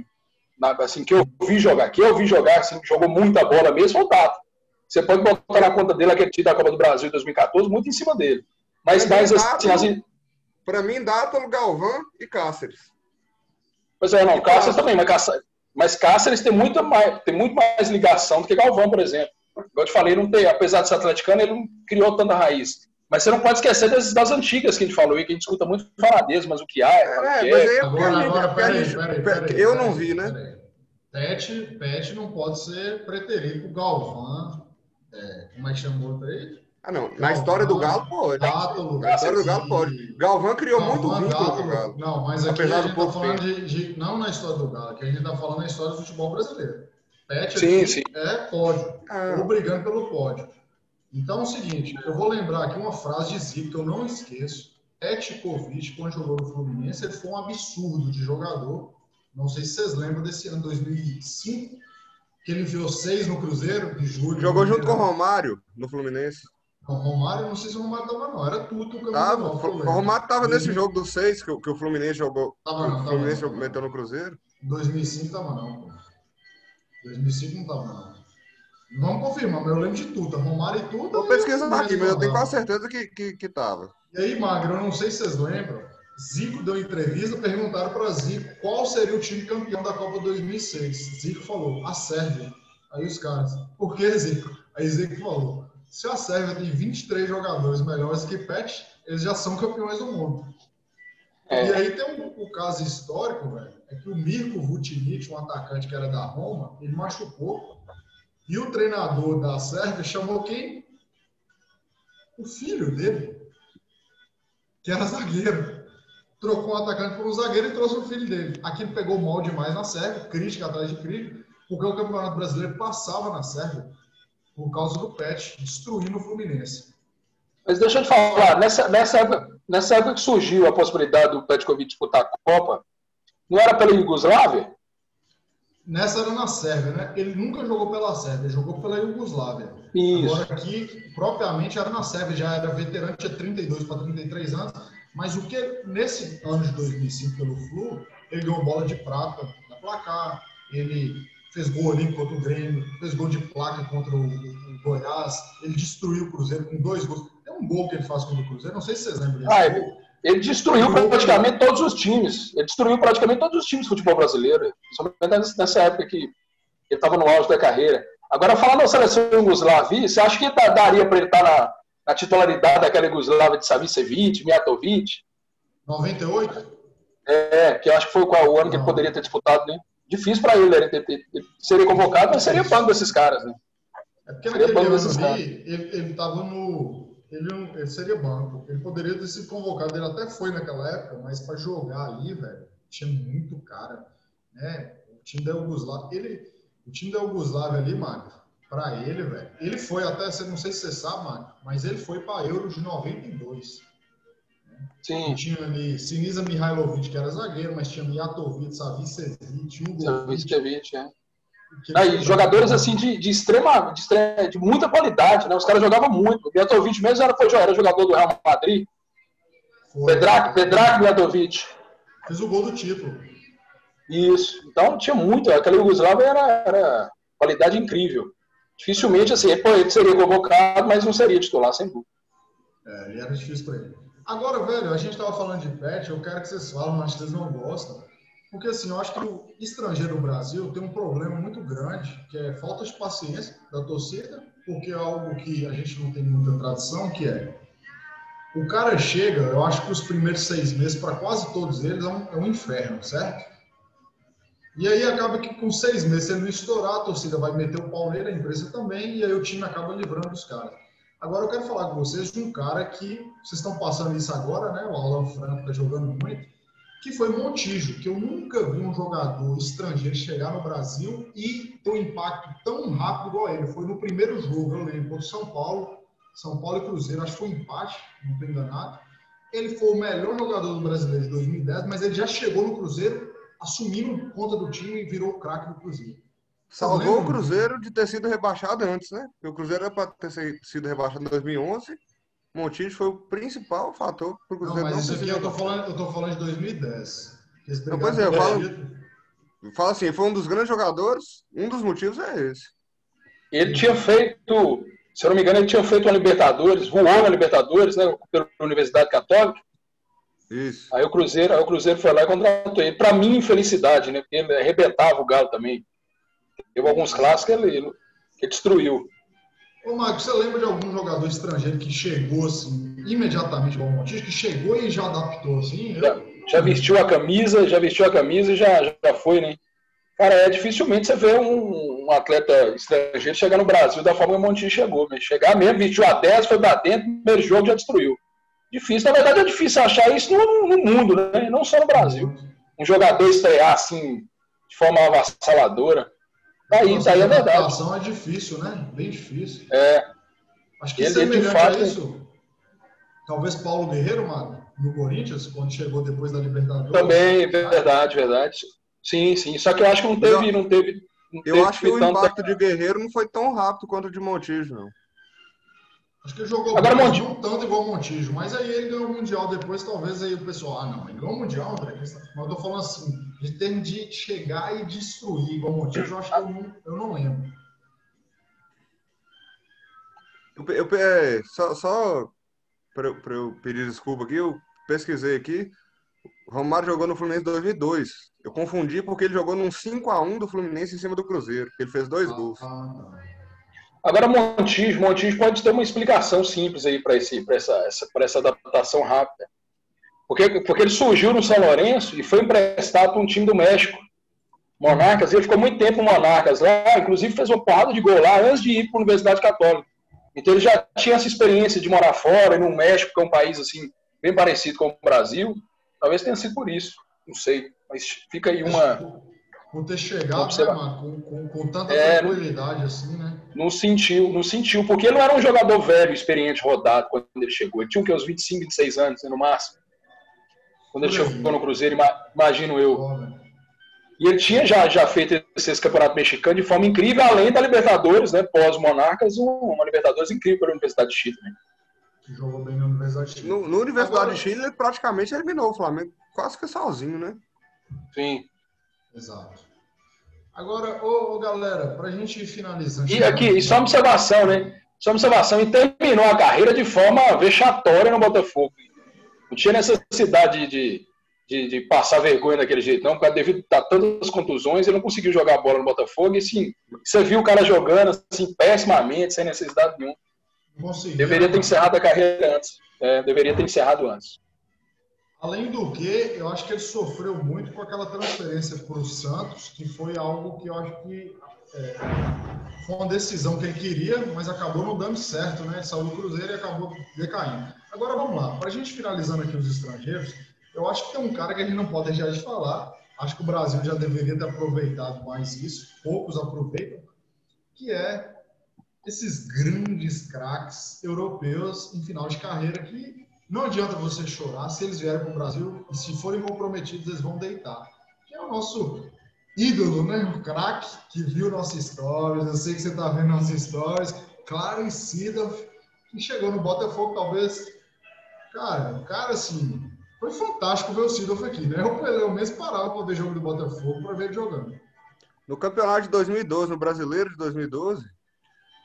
Assim, que eu vi jogar, que eu vi jogar, assim, jogou muita bola mesmo, foi o Dátolo. Você pode botar na conta dele aquele time da Copa do Brasil em 2014, muito em cima dele. Mas, mas assim, assim... Para mim, Dátolo, Galvão e Cáceres. Pois é, não, Cáceres também, mas Cáceres, mas Cáceres tem muito mais, tem muito mais ligação do que Galvão, por exemplo. Como eu te falei, não tem, apesar de ser atleticano, ele não criou tanta raiz. Mas você não pode esquecer das, das antigas que a gente falou e que a gente escuta muito falar deles, mas o que há é. é mas é. Agora, agora, peraí, peraí, peraí. Eu não vi, né? Pet, Pet não pode ser preterido pro Galvão. É, como é que chamou outro aí? Ah, não. Na história do Galo, pode. Gato, Na história do Galo, pode. Galvão criou Galvão, muito vínculo Gato, com o Galo. Não, mas aqui Apesar a gente está falando de, de, Não na história do Galo, que a gente está falando na história do futebol brasileiro. Pet sim, sim. é pódio. Ah. Obrigando pelo pódio. Então é o seguinte, eu vou lembrar aqui uma frase de Zico que eu não esqueço. Petkovic, quando jogou no Fluminense, ele foi um absurdo de jogador. Não sei se vocês lembram desse ano 2005, que ele enviou seis no Cruzeiro, de julho. Jogou junto com o Romário no Fluminense. O Romário, não sei se o Romário tava não, era tudo o tava, O Romário tava nesse jogo do 6 que, que, o Fluminense jogou. Tava, não, o Fluminense tava, meteu no Cruzeiro. Em 2005 tava não, pô. 2005 não estava, não. Vamos confirmar, mas eu lembro de tudo. Romário e tudo. Vou pesquisar aqui, mas eu tenho quase certeza que, que, que tava. E aí, Magro, eu não sei se vocês lembram. Zico deu entrevista, perguntaram para Zico qual seria o time campeão da Copa 2006. Zico falou, a Sérvia. Aí os caras, por que Zico? Aí Zico falou, se a Sérvia tem 23 jogadores melhores que Pet, eles já são campeões do mundo. É. E aí tem um, um caso histórico, velho, é que o Mirko Vucinic, um atacante que era da Roma, ele machucou. E o treinador da Sérvia chamou quem? O filho dele, que era zagueiro. Trocou um atacante por um zagueiro e trouxe o filho dele. Aquilo pegou mal demais na Sérvia, crítica atrás de crítica, porque o Campeonato Brasileiro passava na Sérvia por causa do Pet, destruindo o Fluminense. Mas deixa eu te falar, nessa, nessa, época, nessa época que surgiu a possibilidade do Petkovic disputar a Copa, não era pela Iugoslávia? Nessa era na Sérvia, né? Ele nunca jogou pela Sérvia, jogou pela Iugoslávia. Isso. Agora aqui, propriamente, era na Sérvia, já era veterano, tinha 32 para 33 anos. Mas o que, nesse ano de 2005, pelo Flu, ele ganhou bola de prata na placar, ele fez gol ali contra o Grêmio, fez gol de placa contra o, o Goiás, ele destruiu o Cruzeiro com dois gols. Tem um gol que ele faz contra o Cruzeiro, não sei se vocês lembram ah. Ele destruiu praticamente todos os times. Ele destruiu praticamente todos os times do futebol brasileiro. Principalmente nessa época que ele estava no auge da carreira. Agora, falando da seleção Yugoslavi, você acha que daria para ele estar na, na, titularidade daquela Yugoslávia de Savicevic, Mijatovic? 98? É, que eu acho que foi o ano que ele poderia ter disputado, né? Difícil para ele, né? Ele, ele seria convocado, mas seria banco desses caras, né? É porque naquele ano ali, ele estava no ele, ele seria banco. Ele poderia ter sido convocado, ele até foi naquela época, mas para jogar ali, velho, tinha muito cara. Né? O time da Yugoslávia, ele, o time da Yugoslávia ali, Mário, para ele, velho, ele foi até, não sei se você sabe, Mário, mas ele foi para Euro de 92. Né? Sim. Tinha ali Sinisa Mihailovic, que era zagueiro, mas tinha Mijatovic, Savicevic, Hugo. Savicevic, é. Aí, jogadores assim de, de, extrema, de, extrema, de muita qualidade, né? Os caras jogavam muito. O Mijatovic mesmo era, foi, era jogador do Real Madrid. Pedrac, Pedrac Mijatovic. Fez o gol do título. Isso. Então tinha muito. Aquela Yugoslávia era, era qualidade incrível. Dificilmente, assim, ele seria convocado, mas não seria titular, sem dúvida. É, e era difícil para ele. Agora, velho, a gente estava falando de pet, eu quero que vocês falem, mas vocês não gostam. Porque, assim, eu acho que o estrangeiro no Brasil tem um problema muito grande, que é falta de paciência da torcida, porque é algo que a gente não tem muita tradição, que é o cara chega, eu acho que os primeiros seis meses, para quase todos eles, é um, é um, inferno, certo? E aí acaba que com seis meses, se ele não estourar, a torcida vai meter o pau nele, a empresa também, e aí o time acaba livrando os caras. Agora eu quero falar com vocês de um cara que, vocês estão passando isso agora, né? O Alan Franco está jogando muito que foi Montijo, que eu nunca vi um jogador estrangeiro chegar no Brasil e ter um impacto tão rápido igual ele. Foi no primeiro jogo, eu lembro, contra São Paulo, São Paulo e Cruzeiro, acho que foi um empate, não estou enganado. Ele foi o melhor jogador do brasileiro de 2010, mas ele já chegou no Cruzeiro assumindo conta do time e virou o craque do Cruzeiro. Salvou o Cruzeiro de ter sido rebaixado antes, né? Porque o Cruzeiro era para ter sido rebaixado em 2011 Montijo foi o principal fator para o Cruzeiro não, mas não isso aqui eu tô falando, eu tô falando de 2010. Não, pois é, eu falo, eu falo assim, foi um dos grandes jogadores, um dos motivos é esse. Ele tinha feito, se eu não me engano, ele tinha feito uma Libertadores, voou na Libertadores, né, pela Universidade Católica. Isso. Aí o Cruzeiro, aí o Cruzeiro foi lá e contratou ele. Para mim, infelicidade, né? Porque ele arrebentava o Galo também. Teve alguns clássicos que ele, que destruiu. Ô, Marcos, você lembra de algum jogador estrangeiro que chegou assim, imediatamente ao Montijo, que chegou e já adaptou assim? Já, já, vestiu a camisa, já vestiu a camisa e já, já foi, né? Cara, é dificilmente você ver um, um, atleta estrangeiro chegar no Brasil da forma que o Montijo chegou. Mas chegar mesmo, vestiu a 10, foi pra dentro, primeiro jogo já destruiu. Difícil, na verdade é difícil achar isso no, no mundo, né? Não só no Brasil. Um jogador estrear assim, de forma avassaladora. Daí, daí é verdade. A adaptação é difícil, né? Bem difícil. É. Acho que ele, semelhante fato, a isso, talvez Paulo Guerreiro, mano, no Corinthians, quando chegou depois da Libertadores. Também, verdade, verdade. Sim, sim. Só que eu acho que não teve. Não teve não eu acho que o impacto de Guerreiro não foi tão rápido quanto o de Montijo, não. Acho que ele jogou Agora, mais, não tanto igual o Montijo, mas aí ele ganhou o Mundial depois, talvez aí o pessoal, ah, não, ele ganhou o Mundial, André, mas eu tô falando assim, de ter de chegar e destruir igual o Montijo, eu acho que eu não, eu não lembro. Eu, eu, é, só só para eu pedir desculpa aqui, eu pesquisei aqui, o Romário jogou no Fluminense em 2002. Eu confundi porque ele jogou num 5 a 1 do Fluminense em cima do Cruzeiro. Ele fez dois ah, gols. Ah, Agora, Montijo, Montijo pode ter uma explicação simples aí para essa, essa, adaptação rápida. Porque, porque ele surgiu no São Lourenço e foi emprestado para um time do México. Monarcas, ele ficou muito tempo no Monarcas lá, inclusive fez uma porrada de gol lá antes de ir para a Universidade Católica. Então ele já tinha essa experiência de morar fora, no México, que é um país assim bem parecido com o Brasil. Talvez tenha sido por isso, não sei. Mas fica aí uma, por ter chegado, né, mano, com, com, com, tanta é, tranquilidade assim, né? Não sentiu, não sentiu, porque ele não era um jogador velho, experiente, rodado quando ele chegou. Ele tinha o que, uns 25, 26 anos, né, no máximo. Quando ele chegou no Cruzeiro, imagino eu. E ele tinha já, já feito esse campeonato mexicano de forma incrível, além da Libertadores, né? Pós-Monarcas, uma Libertadores incrível para a Universidade de Chile, né? Jogou bem na Universidade de Chile. No, no Universidade Agora... de Chile, ele praticamente eliminou o Flamengo, quase que sozinho, né? Sim. Exato. Agora, ô, ô galera, para a gente ir finalizando. E aqui, e só observação, né? Só observação, e terminou a carreira de forma vexatória no Botafogo. Não tinha necessidade de, de, de passar vergonha daquele jeito, não, porque devido a tantas contusões, ele não conseguiu jogar bola no Botafogo. E sim, você viu o cara jogando assim, pessimamente, sem necessidade nenhuma. Deveria ter encerrado a carreira antes. É, deveria ter encerrado antes. Além do que, eu acho que ele sofreu muito com aquela transferência para o Santos, que foi algo que eu acho que é, foi uma decisão que ele queria, mas acabou não dando certo, né? Saiu do Cruzeiro e acabou decaindo. Agora vamos lá, para a gente finalizando aqui os estrangeiros, eu acho que tem um cara que a gente não pode deixar de falar. Acho que o Brasil já deveria ter aproveitado mais isso, poucos aproveitam, que é esses grandes craques europeus em final de carreira que não adianta você chorar se eles vierem para o Brasil e se forem comprometidos, eles vão deitar. Que é o nosso ídolo, né? O craque que viu nossas stories. Eu sei que você está vendo nossas stories. Claro, Sidorf, que chegou no Botafogo, talvez. Cara, o cara assim. Foi fantástico ver o Sidorf aqui, né? Eu, eu mesmo parava para ver jogo do Botafogo para ver ele jogando. No campeonato de 2012, no brasileiro de 2012,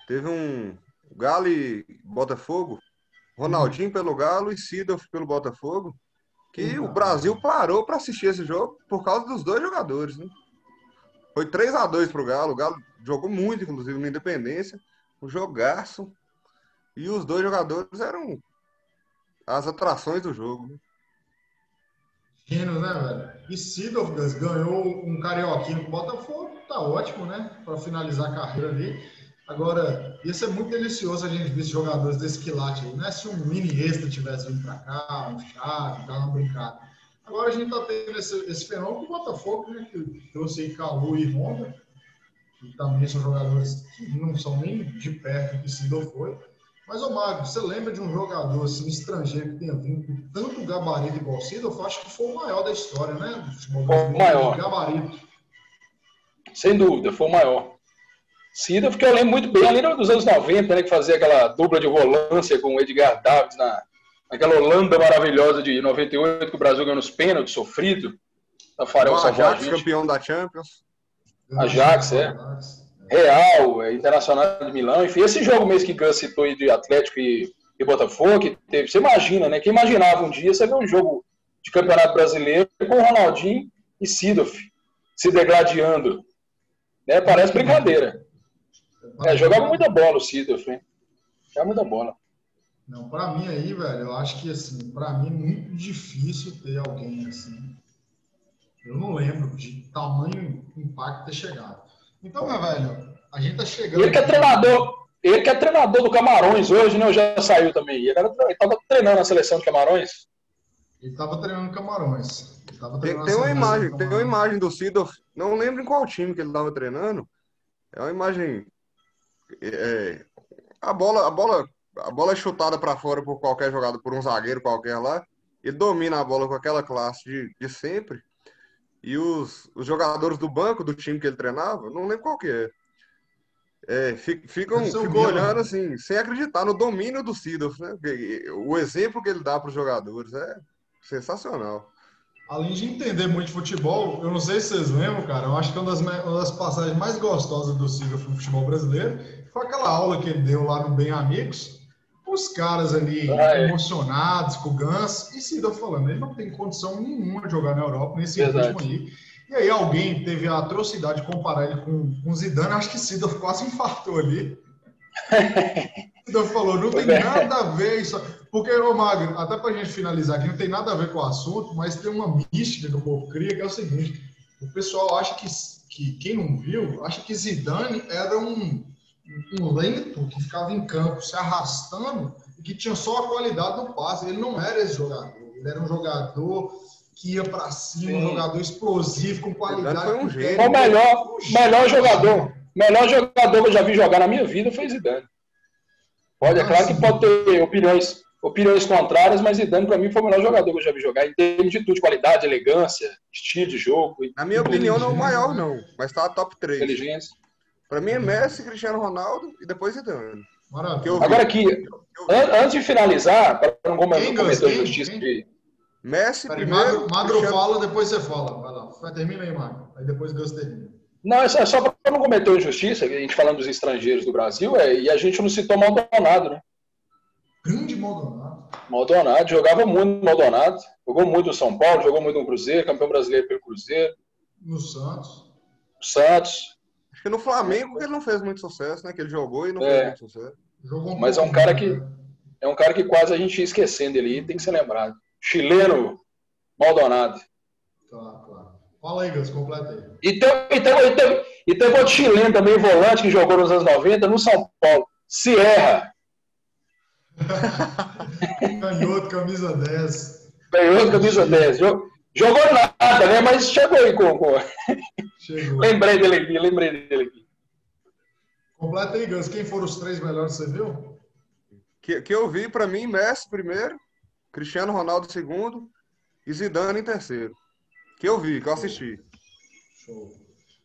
teve um Galo e Botafogo Ronaldinho pelo Galo e Sidorf pelo Botafogo, que o Brasil parou para assistir esse jogo por causa dos dois jogadores, né? Foi 3 a 2 pro Galo, o Galo jogou muito, inclusive, na Independência, um jogaço, e os dois jogadores eram as atrações do jogo. Né? Gênio, né, velho? E Sidorf ganhou um carioquinho com o Botafogo, tá ótimo, né? Para finalizar a carreira ali. Agora, ia ser muito delicioso a gente ver jogadores desse quilate aí, né? Se um mini extra tivesse vindo para cá, um chave, dar uma brincada. Agora a gente está tendo esse, esse fenômeno com o Botafogo, né? Que trouxe aí Calu e Honda, que também são jogadores que não são nem de perto que Sidor foi. Mas, ô Mário, você lembra de um jogador assim, estrangeiro que tenha vindo com tanto gabarito igual o Sidor? Eu acho que foi o maior da história, né? O maior. Gabarito. Sem dúvida, foi o maior. Cida, porque eu lembro muito bem ali dos anos 90, né, que fazia aquela dupla de volância com o Edgar Davids na, naquela Holanda maravilhosa de 98, que o Brasil ganhou nos pênaltis, sofrido. Tafarel o Ajax, campeão da Champions. Ajax, é. Real, é, Internacional de Milão, enfim, esse jogo mesmo que Gus citou aí de Atlético e, e Botafogo, que teve, você imagina, né? Quem imaginava um dia você ver um jogo de Campeonato Brasileiro com o Ronaldinho e Sidoff se degladiando. Né? Parece brincadeira. É, jogava muita bola o Sidorf, hein? Jogava muita bola. Não, para mim aí, velho, eu acho que assim, para mim é muito difícil ter alguém assim. Eu não lembro de tamanho impacto ter chegado. Então, meu velho, a gente tá chegando. Ele que é treinador, ele que é treinador do Camarões hoje, né? Já saiu também. Ele, era, ele tava treinando a seleção de Camarões. Ele tava treinando Camarões. Tem, tem uma imagem, tem uma imagem do Sidorf, não lembro em qual time que ele tava treinando. É uma imagem é, a bola, a bola, a bola é chutada para fora por qualquer jogador, por um zagueiro qualquer lá, e domina a bola com aquela classe de, de sempre. E os, os jogadores do banco do time que ele treinava, não lembro qual que é. é, ficam, ficam olhando assim, sem acreditar no domínio do Sidorf, né? O exemplo que ele dá para os jogadores é sensacional. Além de entender muito de futebol, eu não sei se vocês lembram, cara, eu acho que uma das, uma das passagens mais gostosas do Sidorf no futebol brasileiro foi aquela aula que ele deu lá no Bem Amigos, os caras ali ah, é. emocionados com o Gans, e Sidorf falando, ele não tem condição nenhuma de jogar na Europa nesse Verdade. ritmo aí. E aí alguém teve a atrocidade de comparar ele com, com Zidane, acho que Sidorf quase infartou ali. Sidorf falou, não tem nada a ver isso. Porque, ô Magno, até para a gente finalizar aqui, não tem nada a ver com o assunto, mas tem uma mística que o povo cria, que é o seguinte: o pessoal acha que, que quem não viu, acha que Zidane era um, um lento que ficava em campo se arrastando e que tinha só a qualidade do passe. Ele não era esse jogador, ele era um jogador que ia para cima, Sim. um jogador explosivo, com qualidade. Foi um gênio. O melhor, melhor jogador, melhor jogador que eu já vi jogar na minha vida foi Zidane. Pode, é claro que pode ter opiniões opiniões contrárias, mas Zidane para mim foi o melhor jogador que eu já vi jogar, em termos de tudo, qualidade, elegância, estilo de jogo. Na minha opinião, não é o maior, não, mas tá top 3. Inteligência. Para mim é Messi, Cristiano Ronaldo e depois Zidane. Agora aqui, antes de finalizar, para não cometer a justiça de... Messi, Pera, primeiro... Magro, Cristiano... fala, depois você fala. Vai lá. Termina aí, Magro. Aí depois Gus termina. Não, é só para não cometer injustiça, a gente falando dos estrangeiros do Brasil, é, e a gente não citou Maldonado, né? Grande Maldonado. Maldonado, jogava muito no Maldonado. Jogou muito no São Paulo, jogou muito no Cruzeiro, campeão brasileiro pelo Cruzeiro. No Santos. Santos. Acho que no Flamengo ele não fez muito sucesso, né? Que ele jogou e não é. fez muito sucesso. Jogou Mas é um cara que né? é um cara que quase a gente ia esquecendo ele, tem que ser lembrado. Chileno Maldonado. Fala aí, Gus, completa aí. E tem, e, tem, e, tem, e tem outro chileno também, volante, que jogou nos anos 90 no São Paulo. Sierra. Canhoto, camisa 10. Canhoto, camisa 10. Jogou nada, né? Mas chegou aí. Chegou. lembrei dele aqui, lembrei dele aqui. Completa aí, Gus. Quem foram os três melhores você viu? Que, que eu vi, para mim, Messi primeiro, Cristiano Ronaldo segundo e Zidane em terceiro. Que eu vi, que eu assisti. Show.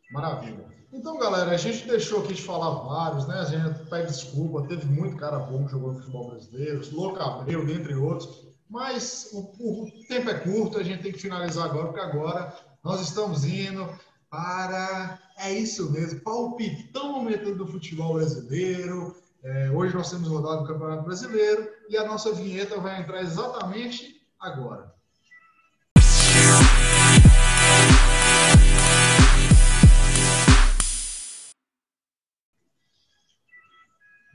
Maravilha. Então, galera, a gente deixou aqui de falar vários, né? A gente pede desculpa, teve muito cara bom no futebol brasileiro, Louco Abreu, dentre outros. Mas o, o, tempo é curto, a gente tem que finalizar agora, porque agora nós estamos indo para. É isso mesmo, palpitão momento do futebol brasileiro. É, hoje nós temos rodado o Campeonato Brasileiro e a nossa vinheta vai entrar exatamente agora.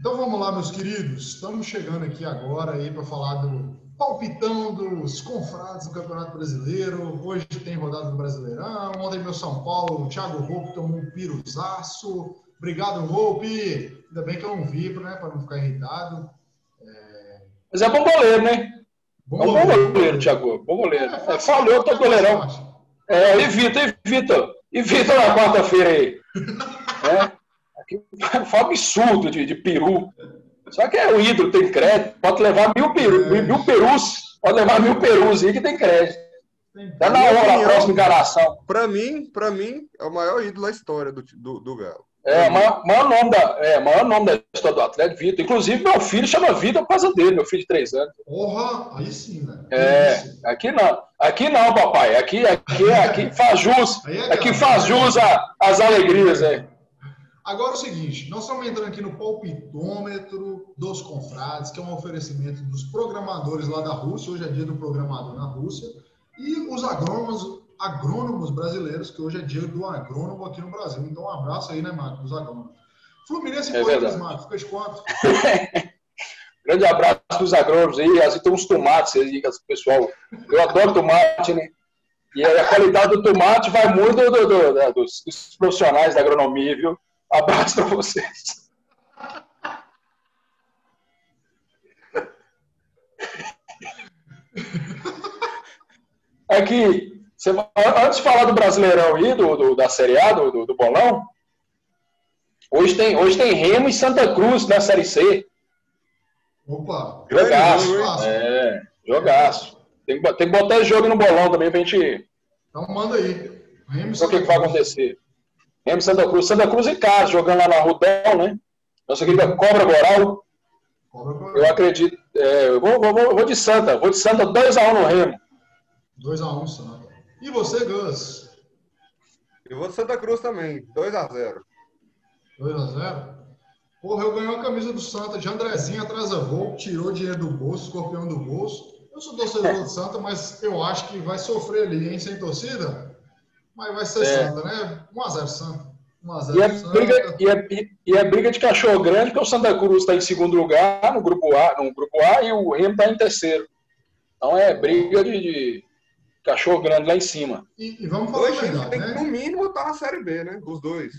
Então vamos lá, meus queridos. Estamos chegando aqui agora aí para falar do palpitão dos confrades do Campeonato Brasileiro. Hoje tem rodada do Brasileirão. Ontem meu São Paulo, o Thiago Roupe tomou um piruzaço. Obrigado, Roupe. Ainda bem que eu não vi, né? Para não ficar irritado. É... Mas é bom goleiro, né? Bom é um bom goleiro, Thiago. Bom goleiro. É, é, falhou, tô goleirão. É, evita, evita. Evita na quarta-feira aí. é. Foi um absurdo de, de peru. Só que é o ídolo, tem crédito. Pode levar mil, peru, é. mil perus. Pode levar mil perus aí que tem crédito. Tá na hora a próxima encaração. Para mim, para mim, é o maior ídolo da história do, do, do Galo. É, o maior, maior, nome da, é, maior nome da história do Atlético, Vitor. Inclusive, meu filho chama Vitor por causa dele, meu filho de três anos. Porra, aí sim, né? É, aqui não. Aqui não, papai. Aqui, aqui, aqui faz jus. É aqui faz jus às alegrias, é. Agora é o seguinte, nós estamos entrando aqui no palpitômetro dos confrades, que é um oferecimento dos programadores lá da Rússia, hoje é dia do programador na Rússia, e os agrônomos, agrônomos brasileiros, que hoje é dia do agrônomo aqui no Brasil. Então, um abraço aí, né, Marcos, os agrônomos. Fluminense e é Corinthians, Marcos, fica de quanto? Grande abraço para os agrônomos aí, assim, tem uns tomates aí, pessoal. Eu adoro tomate, né? E a qualidade do tomate vai muito do, do, do, dos, dos profissionais da agronomia, viu? Abraço para vocês. Aqui, você, antes de falar do Brasileirão aí, do, do da Série A, do, do, do, Bolão, hoje tem, hoje tem Remo e Santa Cruz na Série C. Opa! Jogaço. É, jogaço. Tem, tem que botar esse jogo no bolão também pra gente. Então manda aí. Remo e Santa o que, que vai acontecer. Remo Santa Cruz. Santa Cruz em casa, jogando lá na Rudol, né? Nossa querida Cobra Goral. Eu acredito. É, eu vou, vou, vou, de Santa. Vou de Santa 2x1 no Remo. 2x1 Santa. E você, Gus? Eu vou de Santa Cruz também. 2x0. 2x0? Porra, eu ganhei a camisa do Santa de Andrezinho atrás da voo, tirou dinheiro do bolso, escorpião do bolso. Eu sou torcedor do Santa, mas eu acho que vai sofrer ali, hein, sem torcida. Mas vai ser é. Santa, né? 1x0 Santa. 1x0 e, é briga, e, é, e é briga de cachorro grande, porque o Santa Cruz está em segundo lugar no grupo A, no grupo A e o Remo está em terceiro. Então é briga de, de cachorro grande lá em cima. E, e vamos falar Hoje, verdade, tem né? que, no mínimo, estar tá na Série B, né? Os dois.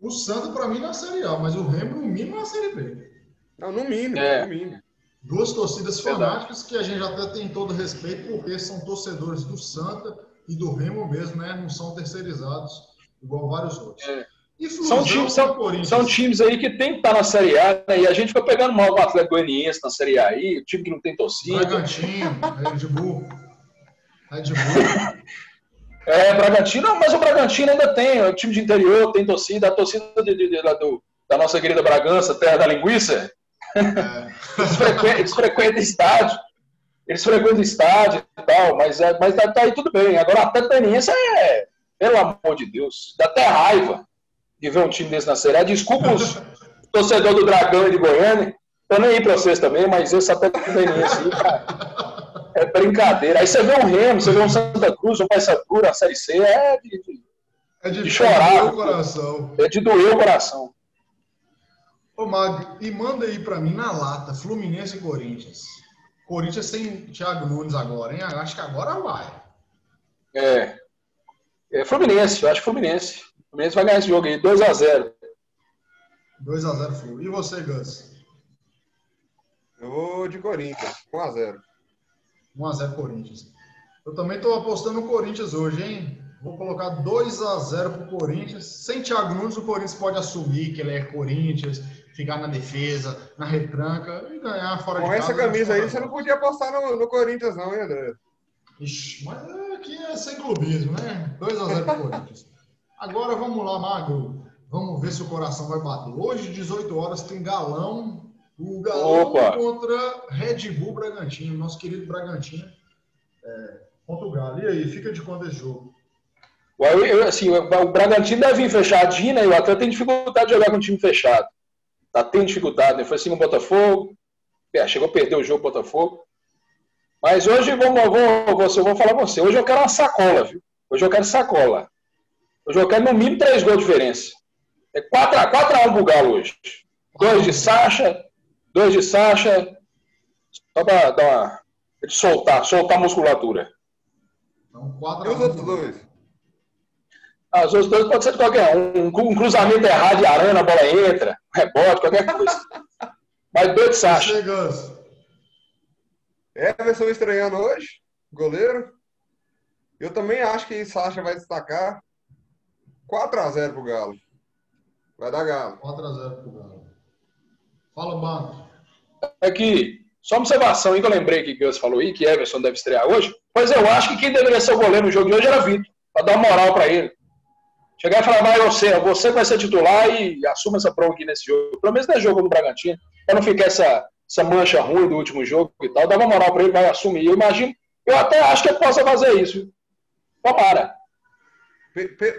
O Santa, para mim, na Série A, mas o Remo, no mínimo, na Série B. Não, no mínimo, é. no mínimo. Duas torcidas fanáticas que a gente até tem todo respeito, porque são torcedores do Santa e do Remo mesmo, né? Não são terceirizados, igual vários outros. É. São times, são, são, times aí que tem que estar na Série A, né? E a gente fica pegando mal o Atlético Goianiense na Série A aí, o time que não tem torcida. Bragantino, Red Bull. Red Bull. É, Bragantino, mas o Bragantino ainda tem, é um time de interior, tem torcida, a torcida de, de, de, do, da nossa querida Bragança, terra da linguiça, é. eles, frequentam, eles frequentam estádio, eles frequentam estádio e tal, mas, é, mas tá, tá aí tudo bem. Agora, até Teniense é, pelo amor de Deus, dá até raiva de ver um time desse na Série. Desculpa os torcedores do Dragão e de Goiânia, eu nem ir para vocês também, mas esse até Teniense aí, cara é brincadeira. Aí você vê um Remo, você vê um Santa Cruz, um Paysandu, a Série C, é de, de, é de, de chorar. É de doer o coração. É de doer o coração. Ô, Mag, e manda aí pra mim na lata, Fluminense e Corinthians. Corinthians sem Thiago Nunes agora, hein? Acho que agora vai. É. É Fluminense, eu acho Fluminense. Fluminense vai ganhar esse jogo aí, 2x0. 2x0 Flu. E você, Gus? Eu vou de Corinthians, 1x0. 1x0 Corinthians. Eu também estou apostando no Corinthians hoje, hein? Vou colocar 2x0 para o Corinthians. Sem Thiago Nunes, o Corinthians pode assumir que ele é Corinthians, ficar na defesa, na retranca e ganhar fora Com de casa. Com essa camisa aí, você não podia apostar no, no Corinthians, não, hein, André? Ixi, mas aqui é sem clubismo, né? 2x0 para o Corinthians. Agora vamos lá, Magro. Vamos ver se o coração vai bater. Hoje, 18 horas, tem galão o Galo Opa. contra Red Bull Bragantino, nosso querido Bragantino, é, contra o Galo. E aí, fica de quanto esse jogo? Eu, assim, o Bragantino deve vir fechadinho, né? O Atlético tem dificuldade de jogar com um time fechado. Tá tendo dificuldade, né? Foi assim com o Botafogo. É, chegou a perder o jogo Botafogo. Mas hoje, vamos, vou, eu vou falar com você. Hoje eu quero uma sacola, viu? Hoje eu quero sacola. Hoje eu quero no mínimo três gols de diferença. É 4x1 pro Galo hoje. Dois de Sacha, Dois de Sacha, só para dar uma. De soltar, soltar a musculatura. Então, quatro e os outros dois? Os outros dois pode ser de qualquer um. Um cruzamento errado de arana, a bola entra, um rebote, qualquer coisa. Mas dois de Sacha. Everson estreando hoje, goleiro. Eu também acho que Sacha vai destacar 4x0 pro Galo. Vai dar Galo. 4x0 pro Galo. Fala, Banco. É que, só observação aí que eu lembrei que o Gus falou aí, que Everson deve estrear hoje, mas eu acho que quem deveria ser o goleiro no jogo de hoje era Vitor, para dar moral para ele. Chegar e falar, vai você, você vai ser titular e assuma essa prova aqui nesse jogo. Pelo menos não é jogo no Bragantino, para não ficar essa, essa mancha ruim do último jogo e tal. Dava moral para ele, vai assumir. Eu imagino, eu até acho que ele possa fazer isso. Tomara.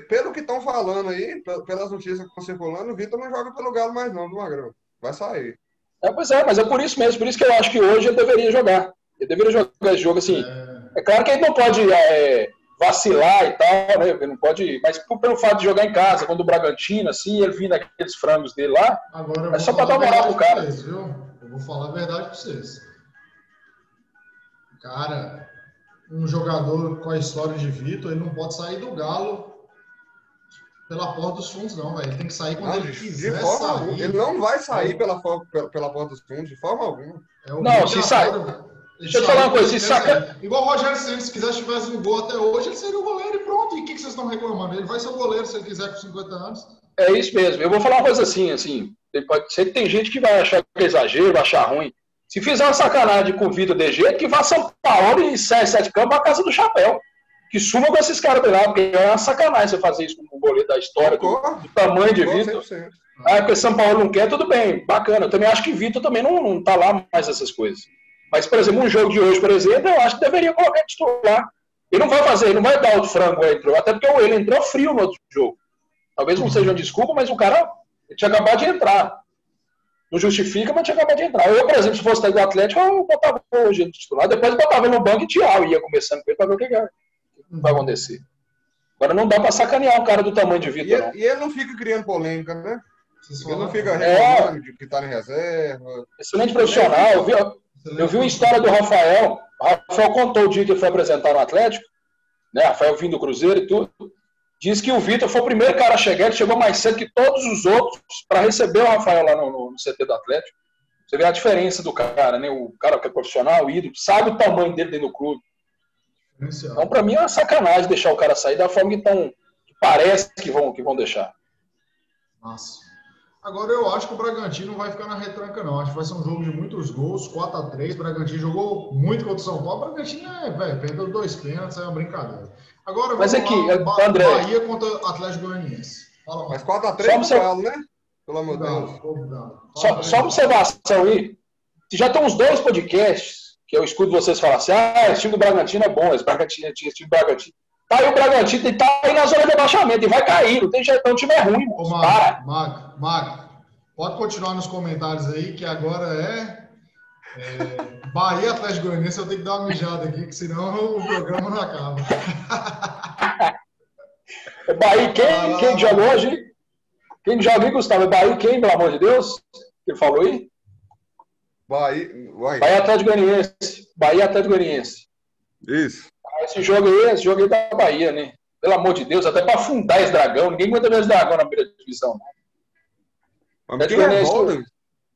Pelo que estão falando aí, pelas notícias que estão circulando, o Vitor não joga pelo Galo mais não, do Magrão. Vai sair. É, pois é, mas é por isso mesmo, por isso que eu acho que hoje ele deveria jogar. Ele deveria jogar esse jogo assim. É, é claro que ele não pode é, vacilar e tal, né? Ele não pode. Mas pelo fato de jogar em casa, quando o Bragantino, assim, ele vir naqueles frangos dele lá, Agora, é só para dar moral pro cara. Vocês, viu? Eu vou falar a verdade pra vocês. Cara, um jogador com a história de Vitor, ele não pode sair do Galo pela porta dos fundos, não, velho. Ele tem que sair quando não, ele quiser de forma sair. Ele não vai sair pela, pela, pela porta dos fundos, de forma alguma. É não, se sai. Deixa eu falar uma coisa, se saca. Igual o Rogério Senna, se quisesse tivesse no gol até hoje, ele seria o goleiro e pronto. E o que, que vocês estão reclamando? Ele vai ser o goleiro se ele quiser com 50 anos. É isso mesmo. Eu vou falar uma coisa assim, assim. Pode ser que tem gente que vai achar que é exagero, vai achar ruim. Se fizer uma sacanagem com o Vitor de jeito, que vá São Paulo e sai sete campos a casa do chapéu. que suma com esses caras lá, porque é uma sacanagem você fazer isso com o goleiro da história, do, do tamanho de Vitor. Ah, porque São Paulo não quer, tudo bem, bacana. Eu também acho que Vitor também não, não tá lá mais essas coisas. Mas, por exemplo, um jogo de hoje, por exemplo, eu acho que deveria colocar titular. Ele não vai fazer, ele não vai dar o frango entrou, até porque ele entrou frio no outro jogo. Talvez não seja uma desculpa, mas o cara tinha acabado de entrar. Não justifica, mas tinha acabado de entrar. Eu, por exemplo, se fosse do Atlético, eu botava hoje no titular, depois botava ele no banco e tchau, ia começando com ele para ver o que, vai acontecer. Agora não dá para sacanear um cara do tamanho de Vitor, não. E ele não fica criando polêmica, né? Ele não fica reclamando é... de que tá em reserva. Excelente profissional. Eu vi, eu vi uma história do Rafael. O Rafael contou o dia que ele foi apresentar no Atlético, né? Rafael vindo do Cruzeiro e tudo. Diz que o Vitor foi o primeiro cara a chegar, ele chegou mais cedo que todos os outros para receber o Rafael lá no, no, no, CT do Atlético. Você vê a diferença do cara, né? O cara que é profissional, ídolo, sabe o tamanho dele dentro do clube. Então, para mim, é uma sacanagem deixar o cara sair da forma que, tão, que parece que vão, que vão deixar. Nossa. Agora eu acho que o Bragantino não vai ficar na retranca, não. Acho que vai ser um jogo de muitos gols, 4x3. O Bragantino jogou muito contra o São Paulo. O Bragantino é, velho, perdeu dois pênaltis, é uma brincadeira. Agora Mas aqui, lá, André. Bahia contra Atlético Goianiense. Mas 4x3 é só, Galo, né? Pelo amor de Deus. Só, só observação aí. Já tem uns dois podcasts que eu escuto vocês falar assim: ah, esse time do Bragantino é bom, esse, Bragantino, esse time do Bragantino. Tá aí o Bragantino, e tá aí na zona de abaixamento e vai cair, não tem jeito, o time é ruim. Ô, Mago, Mago, Mago, pode continuar nos comentários aí, que agora é, é Bahia Atlético Goianiense, eu tenho que dar uma mijada aqui, que senão o programa não acaba. Bahia, quem, quem joga hoje? Quem joga aí, Gustavo? É Bahia quem, pelo amor de Deus? Ele falou aí? Bahia, Bahia Atlético Goianiense. Bahia Atlético Goianiense. Isso. Esse jogo aí, esse jogo aí da Bahia, né? Pelo amor de Deus, até para afundar esse dragão. Ninguém aguenta ver esse dragão na primeira divisão. Mas que revolta?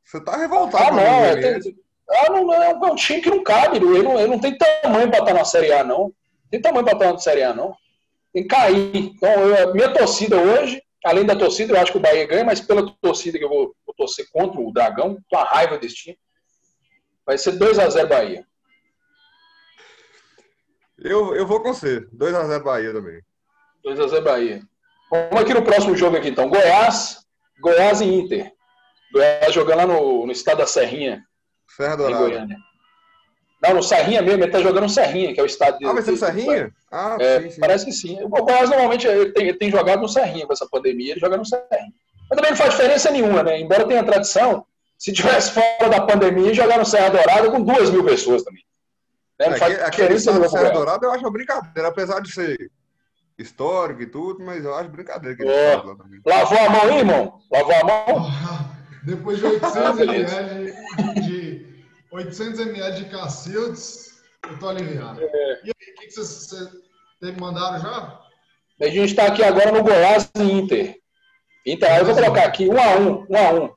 Você tá revoltado. Ah, não. É, tem, ah, não, é, é um time que não cabe. Ele não, ele não tem tamanho para estar na Série A, não. Tem tamanho para estar na Série A, não. Tem que cair. Então, eu, minha torcida hoje, além da torcida, eu acho que o Bahia ganha, mas pela torcida que eu vou, vou torcer contra o Dragão, com a raiva desse time, vai ser 2x0 Bahia. Eu, eu vou com você. 2x0 Bahia também. 2x0 Bahia. Vamos aqui no próximo jogo aqui, então. Goiás, Goiás e Inter. Goiás jogando lá no, no estado da Serrinha. Serra Dourada. Não, no Serrinha mesmo, ele tá jogando no Serrinha, que é o estado de. Ah, mas é no Serrinha? Ah, é, sim, sim. Parece que sim. O Goiás normalmente ele tem, ele tem, jogado no Serrinha com essa pandemia, ele joga no Serrinha. Mas também não faz diferença nenhuma, né? Embora tenha tradição, se tivesse fora da pandemia, jogar no Serra Dourada com duas mil pessoas também. Não é, faz aquele estado Serra Dourada eu acho uma brincadeira, apesar de ser histórico e tudo, mas eu acho brincadeira. Que oh. lá. Lavou a mão aí, irmão? Lavou a mão? Depois de 800 ml de, de 800 ml de Cacildes, eu tô aliviado. É. E aí, o que, vocês mandaram já? A gente está aqui agora no Goiás e Inter. Inter, aí eu vou colocar aqui um a um, um a um.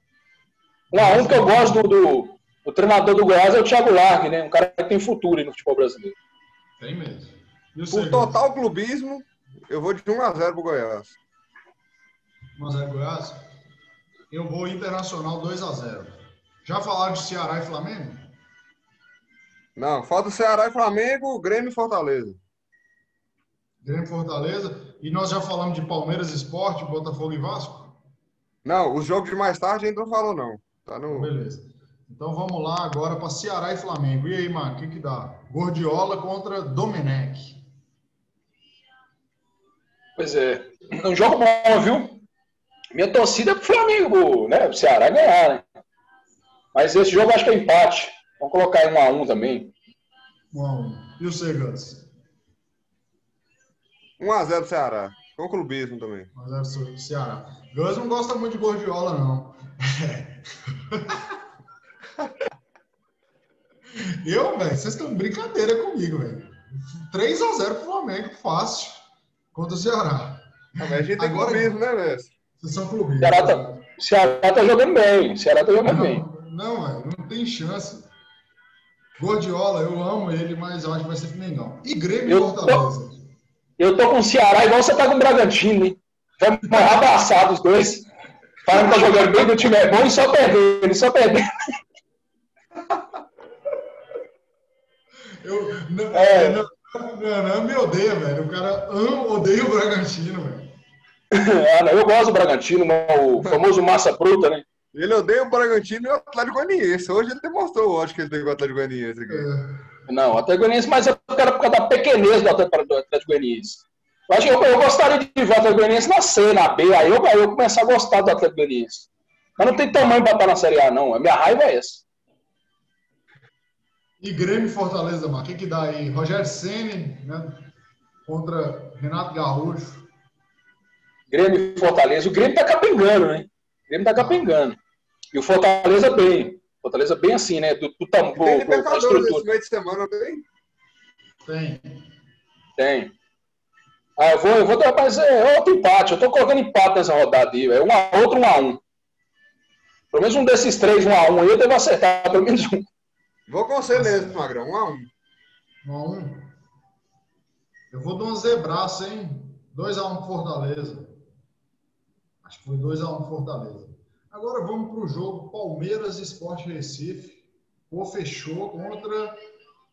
Um a um, porque eu gosto do, do o treinador do Goiás é o Thiago Largue, né? Um cara que tem futuro no futebol brasileiro. Tem mesmo. Por total clubismo, eu vou de 1x0 pro Goiás. 1x0 Goiás? Eu vou Internacional 2x0. Já falaram de Ceará e Flamengo? Não, falta Ceará e Flamengo, Grêmio e Fortaleza. Grêmio e Fortaleza. E nós já falamos de Palmeiras Esporte, Botafogo e Vasco? Não, os jogos de mais tarde ainda não falou, não. Tá no... Beleza. Então vamos lá agora para Ceará e Flamengo. E aí, mano, o que, que dá? Gordiola contra Domenech. Pois é. Um jogo bom, viu? Minha torcida é pro Flamengo, né? O Ceará ganhar, né? Mas esse jogo acho que é empate. Vamos colocar aí um a um também. Um a um. E o Segas? 1x0 Ceará. Com clubismo também. 1x0 Ceará. Gus não gosta muito de Gordiola, não. Eu, velho, vocês estão brincadeira comigo, velho. 3x0 pro Flamengo, fácil. Contra o Ceará. Ah, mas a gente tem Agora, clubismo, né, velho? Vocês são clubismo. Ceará tá, Ceará tá jogando bem. Ceará tá jogando não, bem. Não, velho, não tem chance. Gordiola, eu amo ele, mas eu acho que vai ser Mengão. E Grêmio eu Fortaleza. Tô, eu tô com o Ceará igual você tá com o Bragantino, hein? Vamos abraçar os dois. Falando que tá jogando bem, o time é bom e só perdendo, só perdendo. Eu, não, é. não, Não, não, me odeia, velho. O cara ama, odeia o Bragantino, velho. não, eu gosto do Bragantino, o famoso massa bruta, né? Ele odeia o Bragantino e o Atlético Goianiense. Hoje ele demonstrou, eu acho que ele tem o Atlético Goianiense aqui. É. Não, o Atlético Goianiense, mas é por causa da pequenez do Atlético, do Atlético Goianiense. Eu acho que eu, eu, gostaria de ver o Atlético Goianiense na C, na B, aí eu, aí eu começar a gostar do Atlético Goianiense. Mas não tem tamanho para estar na Série A, não. A minha raiva é essa. E Grêmio Fortaleza, mano. O que, que dá aí? Rogério Senni, né? Contra Renato Gaúcho. Grêmio e Fortaleza. O Grêmio tá capengando, né? O Grêmio tá capengando. E o Fortaleza bem. Fortaleza bem assim, né? Do, do tamanho. Tem Libertadores esse meio de semana, tem? Tem. Tem. Ah, eu vou, eu vou mas é outro empate. Eu tô colocando empate nessa rodada aí. É um a outro, um a um. Pelo menos um desses três, um a um aí, eu devo acertar pelo menos um. Vou com você mesmo, Magrão. Um a um. Um a um. Eu vou dar um zebraço, hein? 2 a 1 um Fortaleza. Acho que foi 2 a 1 um Fortaleza. Agora vamos para o jogo Palmeiras Esporte Recife. Pô, fechou contra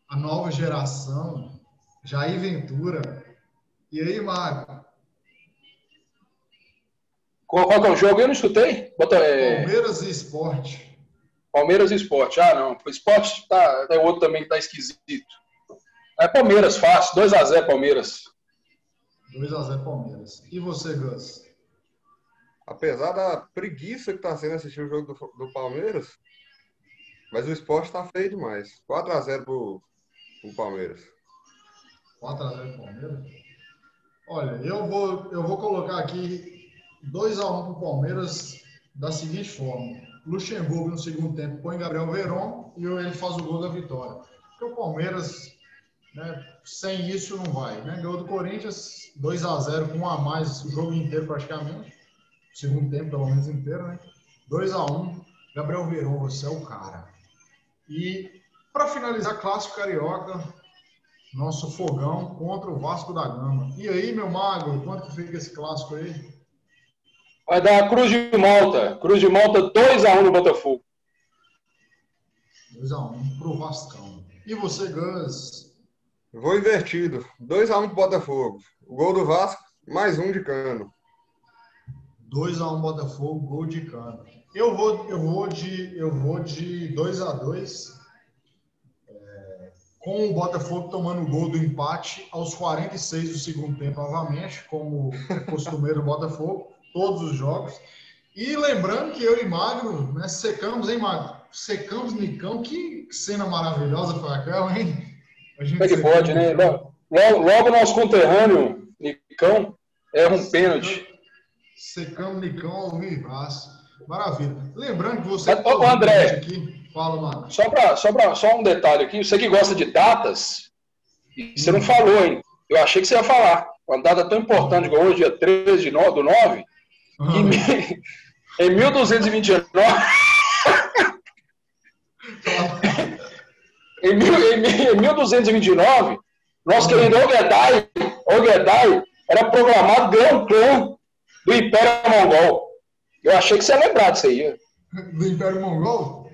a nova geração. Jair Ventura. E aí, Mago? Qual, qual que é o jogo? Eu não escutei. Bota, é... Palmeiras e Esporte. Palmeiras e Esporte. Ah, não. O Esporte tá, é outro também que tá esquisito. É Palmeiras, fácil. 2x0 Palmeiras. 2x0 Palmeiras. E você, Gus? Apesar da preguiça que tá sendo assistir o jogo do, do Palmeiras, mas o esporte tá feio demais. 4x0 pro, pro Palmeiras. 4x0 pro Palmeiras? Olha, eu vou, eu vou colocar aqui 2x1 pro Palmeiras da seguinte forma. Luxemburgo no segundo tempo põe Gabriel Veron e ele faz o gol da vitória. Porque o Palmeiras, né, sem isso, não vai. Né? Ganhou do Corinthians 2 a 0 com um a mais o jogo inteiro praticamente. Segundo tempo, pelo menos inteiro, né? 2 a 1 Gabriel Veron, você é o cara. E para finalizar, clássico carioca, nosso fogão contra o Vasco da Gama. E aí, meu mago, quanto que fica esse clássico aí? Vai dar Cruz de Malta. Cruz de Malta 2x1 no Botafogo. 2x1 pro Vascão. E você, Gus? Vou invertido. 2x1 pro Botafogo. O gol do Vasco, mais um de cano. 2x1 Botafogo, gol de cano. Eu vou, eu vou de, eu vou de 2x2. É, com o Botafogo tomando o gol do empate aos 46 do segundo tempo novamente, como é costumeiro do Botafogo todos os jogos. E lembrando que eu e Magro, né, secamos, hein, Magro? Secamos Nicão, que cena maravilhosa foi aquela, hein? A gente é que pode, né? Logo, logo nosso conterrâneo, Nicão, erra um pênalti. Secamos Nicão ao vivaço. Maravilha. Lembrando que você. Ô, André, aqui. Fala. Só, pra, só, pra, só um detalhe aqui. Você que gosta de datas, você não falou, hein? Eu achei que você ia falar. Uma data tão importante como hoje, dia 13 de no, do 9, Uhum. Em, em 1229. em, em, em 1229, nosso querido Ogedai, Ogedai era proclamado grão clã do Império Mongol. Eu achei que você ia lembrar disso aí. Do Império Mongol?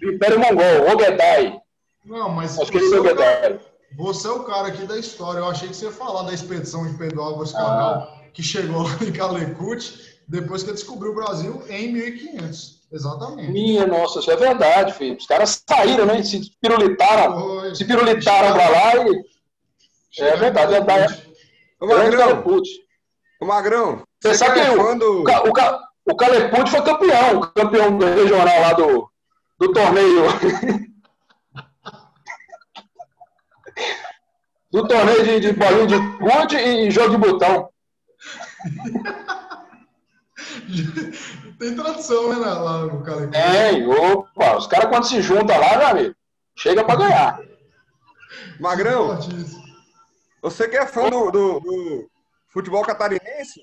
Do Império Mongol, Ogedai. Não, mas você, é o cara, você é o cara aqui da história. Eu achei que você ia falar da expedição de Pedro Álvares Cabral, ah. que chegou lá em Calecut depois que descobriu o Brasil em 1500. Exatamente. Minha nossa, isso é verdade, filho. Os caras saíram, né? Se pirulitaram, Foi. se pirulitaram pra lá e. É verdade, é verdade. O Magrão. O Magrão. Você, sabe que quando... o, o, o Caleput foi campeão, campeão regional lá do, do torneio. do torneio de, de bolinho de gude e jogo de botão. Tem tradição, né, lá no Calecão? Tem, opa, os caras quando se juntam lá, meu amigo, chega pra ganhar. Magrão, você que é fã do, do, do futebol catarinense,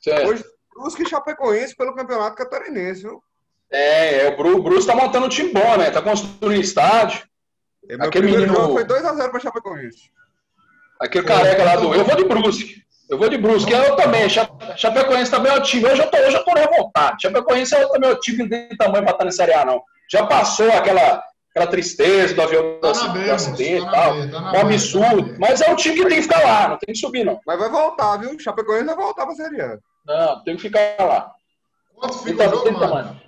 certo. hoje Brusque e Chapecoense pelo campeonato catarinense, viu? É, é o Bruce, Bruce tá montando um time bom, né? Tá construindo estádio. É, Aquele menino foi 2x0 pra Chapecoense. Aquele careca lá do. Eu vou de Brusque. Eu vou de Brusque. Eu também. Chapecoense também é o time. Hoje eu tô, hoje eu tô revoltado. Chapecoense é também o time que não tem tamanho para estar na Série A, não. Já passou aquela, aquela tristeza do avião tá do, acidente e tal. Tá um absurdo. Tá mas é o time que tem que ficar lá, não tem que subir, não. Mas vai voltar, viu? O Chapecoense vai voltar pra Série A. Não, tem que ficar lá. Quanto fica então, o jogo, mano?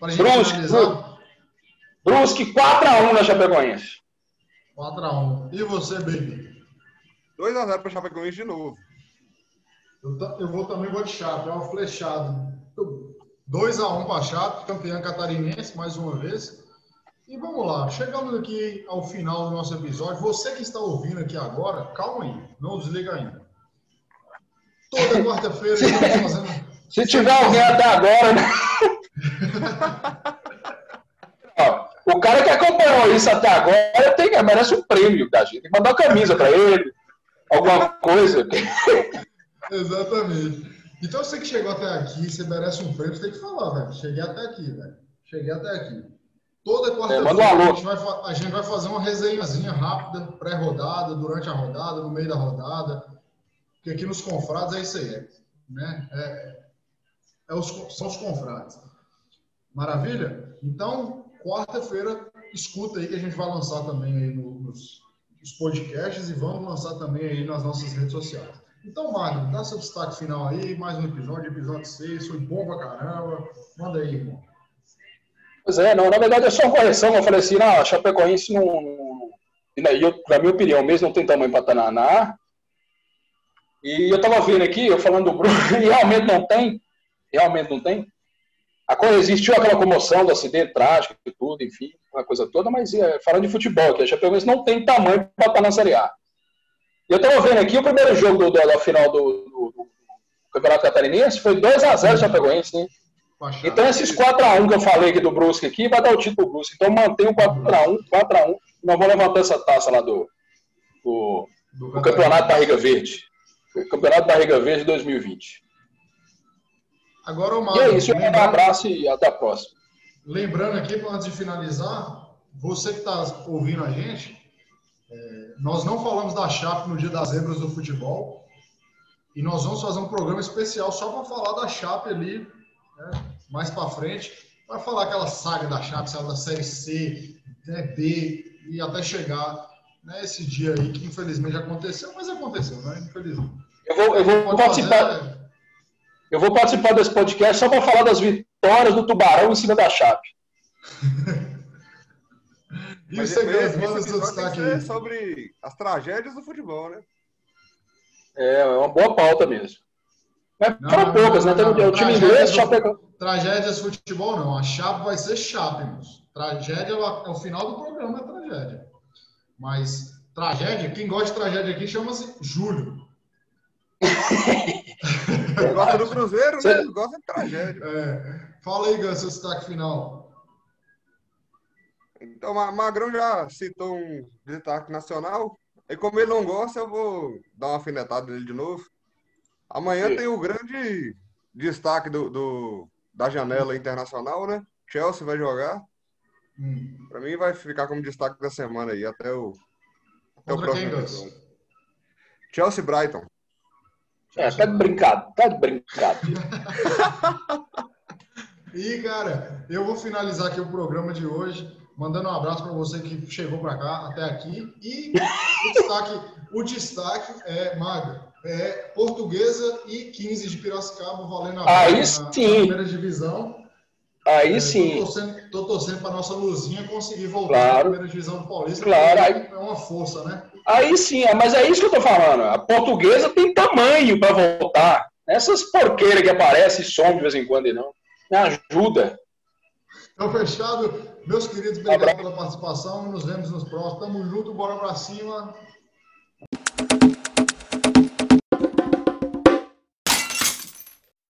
Brusque, Brusque 4x1 na Chapecoense. 4x1. E você, Baby? 2x0 pra Chapecoense de novo. Eu, eu vou também vou de Chape, é uma flechada. 2x1 para a Chape, campeã catarinense, mais uma vez. E vamos lá, chegamos aqui ao final do nosso episódio. Você que está ouvindo aqui agora, calma aí, não desliga ainda. Toda quarta-feira estamos fazendo. Se tiver alguém até agora, né? o cara que acompanhou isso até agora tem, merece um prêmio da gente. Tem que mandar uma camisa para ele, alguma coisa. Exatamente. Então você que chegou até aqui, você merece um prêmio, você tem que falar, velho. Cheguei até aqui, velho. Cheguei até aqui. Toda quarta-feira é, a, gente vai, a gente vai fazer uma resenhazinha rápida, pré-rodada, durante a rodada, no meio da rodada. Porque aqui nos confrados é isso aí, né? É, é os, são os confrades. Maravilha? Então, quarta-feira, escuta aí que a gente vai lançar também aí nos, nos podcasts e vamos lançar também aí nas nossas redes sociais. Então, Mário, dá seu destaque final aí, mais um episódio, episódio 6, foi bom pra caramba. Manda aí, irmão. Pois é, não, na verdade é só uma correção, eu falei assim, não, a Chapecoense não, na minha opinião mesmo, não tem tamanho para estar na, na. E eu tava vendo aqui, eu falando do Bruno, e realmente não tem, realmente não tem. A coisa, existiu aquela comoção do acidente trágico e tudo, enfim, uma coisa toda, mas é, falando de futebol, que a Chapecoense não tem tamanho para estar na Série A. Eu estava vendo aqui o primeiro jogo do, do, da final do, do, do, Campeonato Catarinense foi 2x0 Chapecoense, né? Então esses 4x1 que eu falei aqui do Brusque aqui vai dar o título pro Brusque. Então mantém o 4x1, 4x1. Nós vamos levantar essa taça lá do, do, do Campeonato Barriga Verde. Campeonato Barriga Verde 2020. Agora, o Mário, e é isso, um abraço e até a próxima. Lembrando aqui, antes de finalizar, você que está ouvindo a gente, é, nós não falamos da Chape no Dia das Zebras do Futebol e nós vamos fazer um programa especial só para falar da Chape ali, né, mais para frente, para falar aquela saga da Chape, saiu da Série C, né, B e até chegar né, esse dia aí que infelizmente aconteceu, mas aconteceu, né? Infelizmente. Eu vou, eu vou participar. Fazer, né? Eu vou participar desse podcast só para falar das vitórias do Tubarão em cima da Chape. E Mas você esse, manda seu destaque aí. sobre as tragédias do futebol, né? É, é uma boa pauta mesmo. Mas não, foram poucas, né? Tem o time inglês, Chape... Tragédias futebol, não. A Chape vai ser Chape, moço. Tragédia é o final do programa, é tragédia. Mas tragédia, quem gosta de tragédia aqui chama-se Júlio. Quem gosta do Cruzeiro, né? Gosta de tragédia. É. Fala aí, Gus, seu destaque final. Então, o Magrão já citou um destaque nacional. E como ele não gosta, eu vou dar uma afinetada nele de novo. Amanhã Sim. tem o grande destaque do, do, da janela internacional, né? Chelsea vai jogar. Hum. Para mim vai ficar como destaque da semana aí, até o, até o próximo. Chelsea Brighton. É, tá de brincado, tá de brincado. e, cara, eu vou finalizar aqui o programa de hoje mandando um abraço para você que chegou para cá até aqui. E o destaque, o destaque é, Maga, é Portuguesa e 15 de Piracicaba valendo a Aí sim. na primeira divisão. Aí é, sim. Tô torcendo, para nossa luzinha conseguir voltar claro. à primeira divisão do Paulista. Claro. Aí, é uma força, né? Aí sim, é, mas é isso que eu tô falando. A portuguesa tem tamanho para voltar. Essas porqueiras que aparecem e somem de vez em quando, não. Me ajuda. Então, fechado. Meus queridos, obrigado pela participação. Nos vemos nos próximos. Tamo junto, bora pra cima.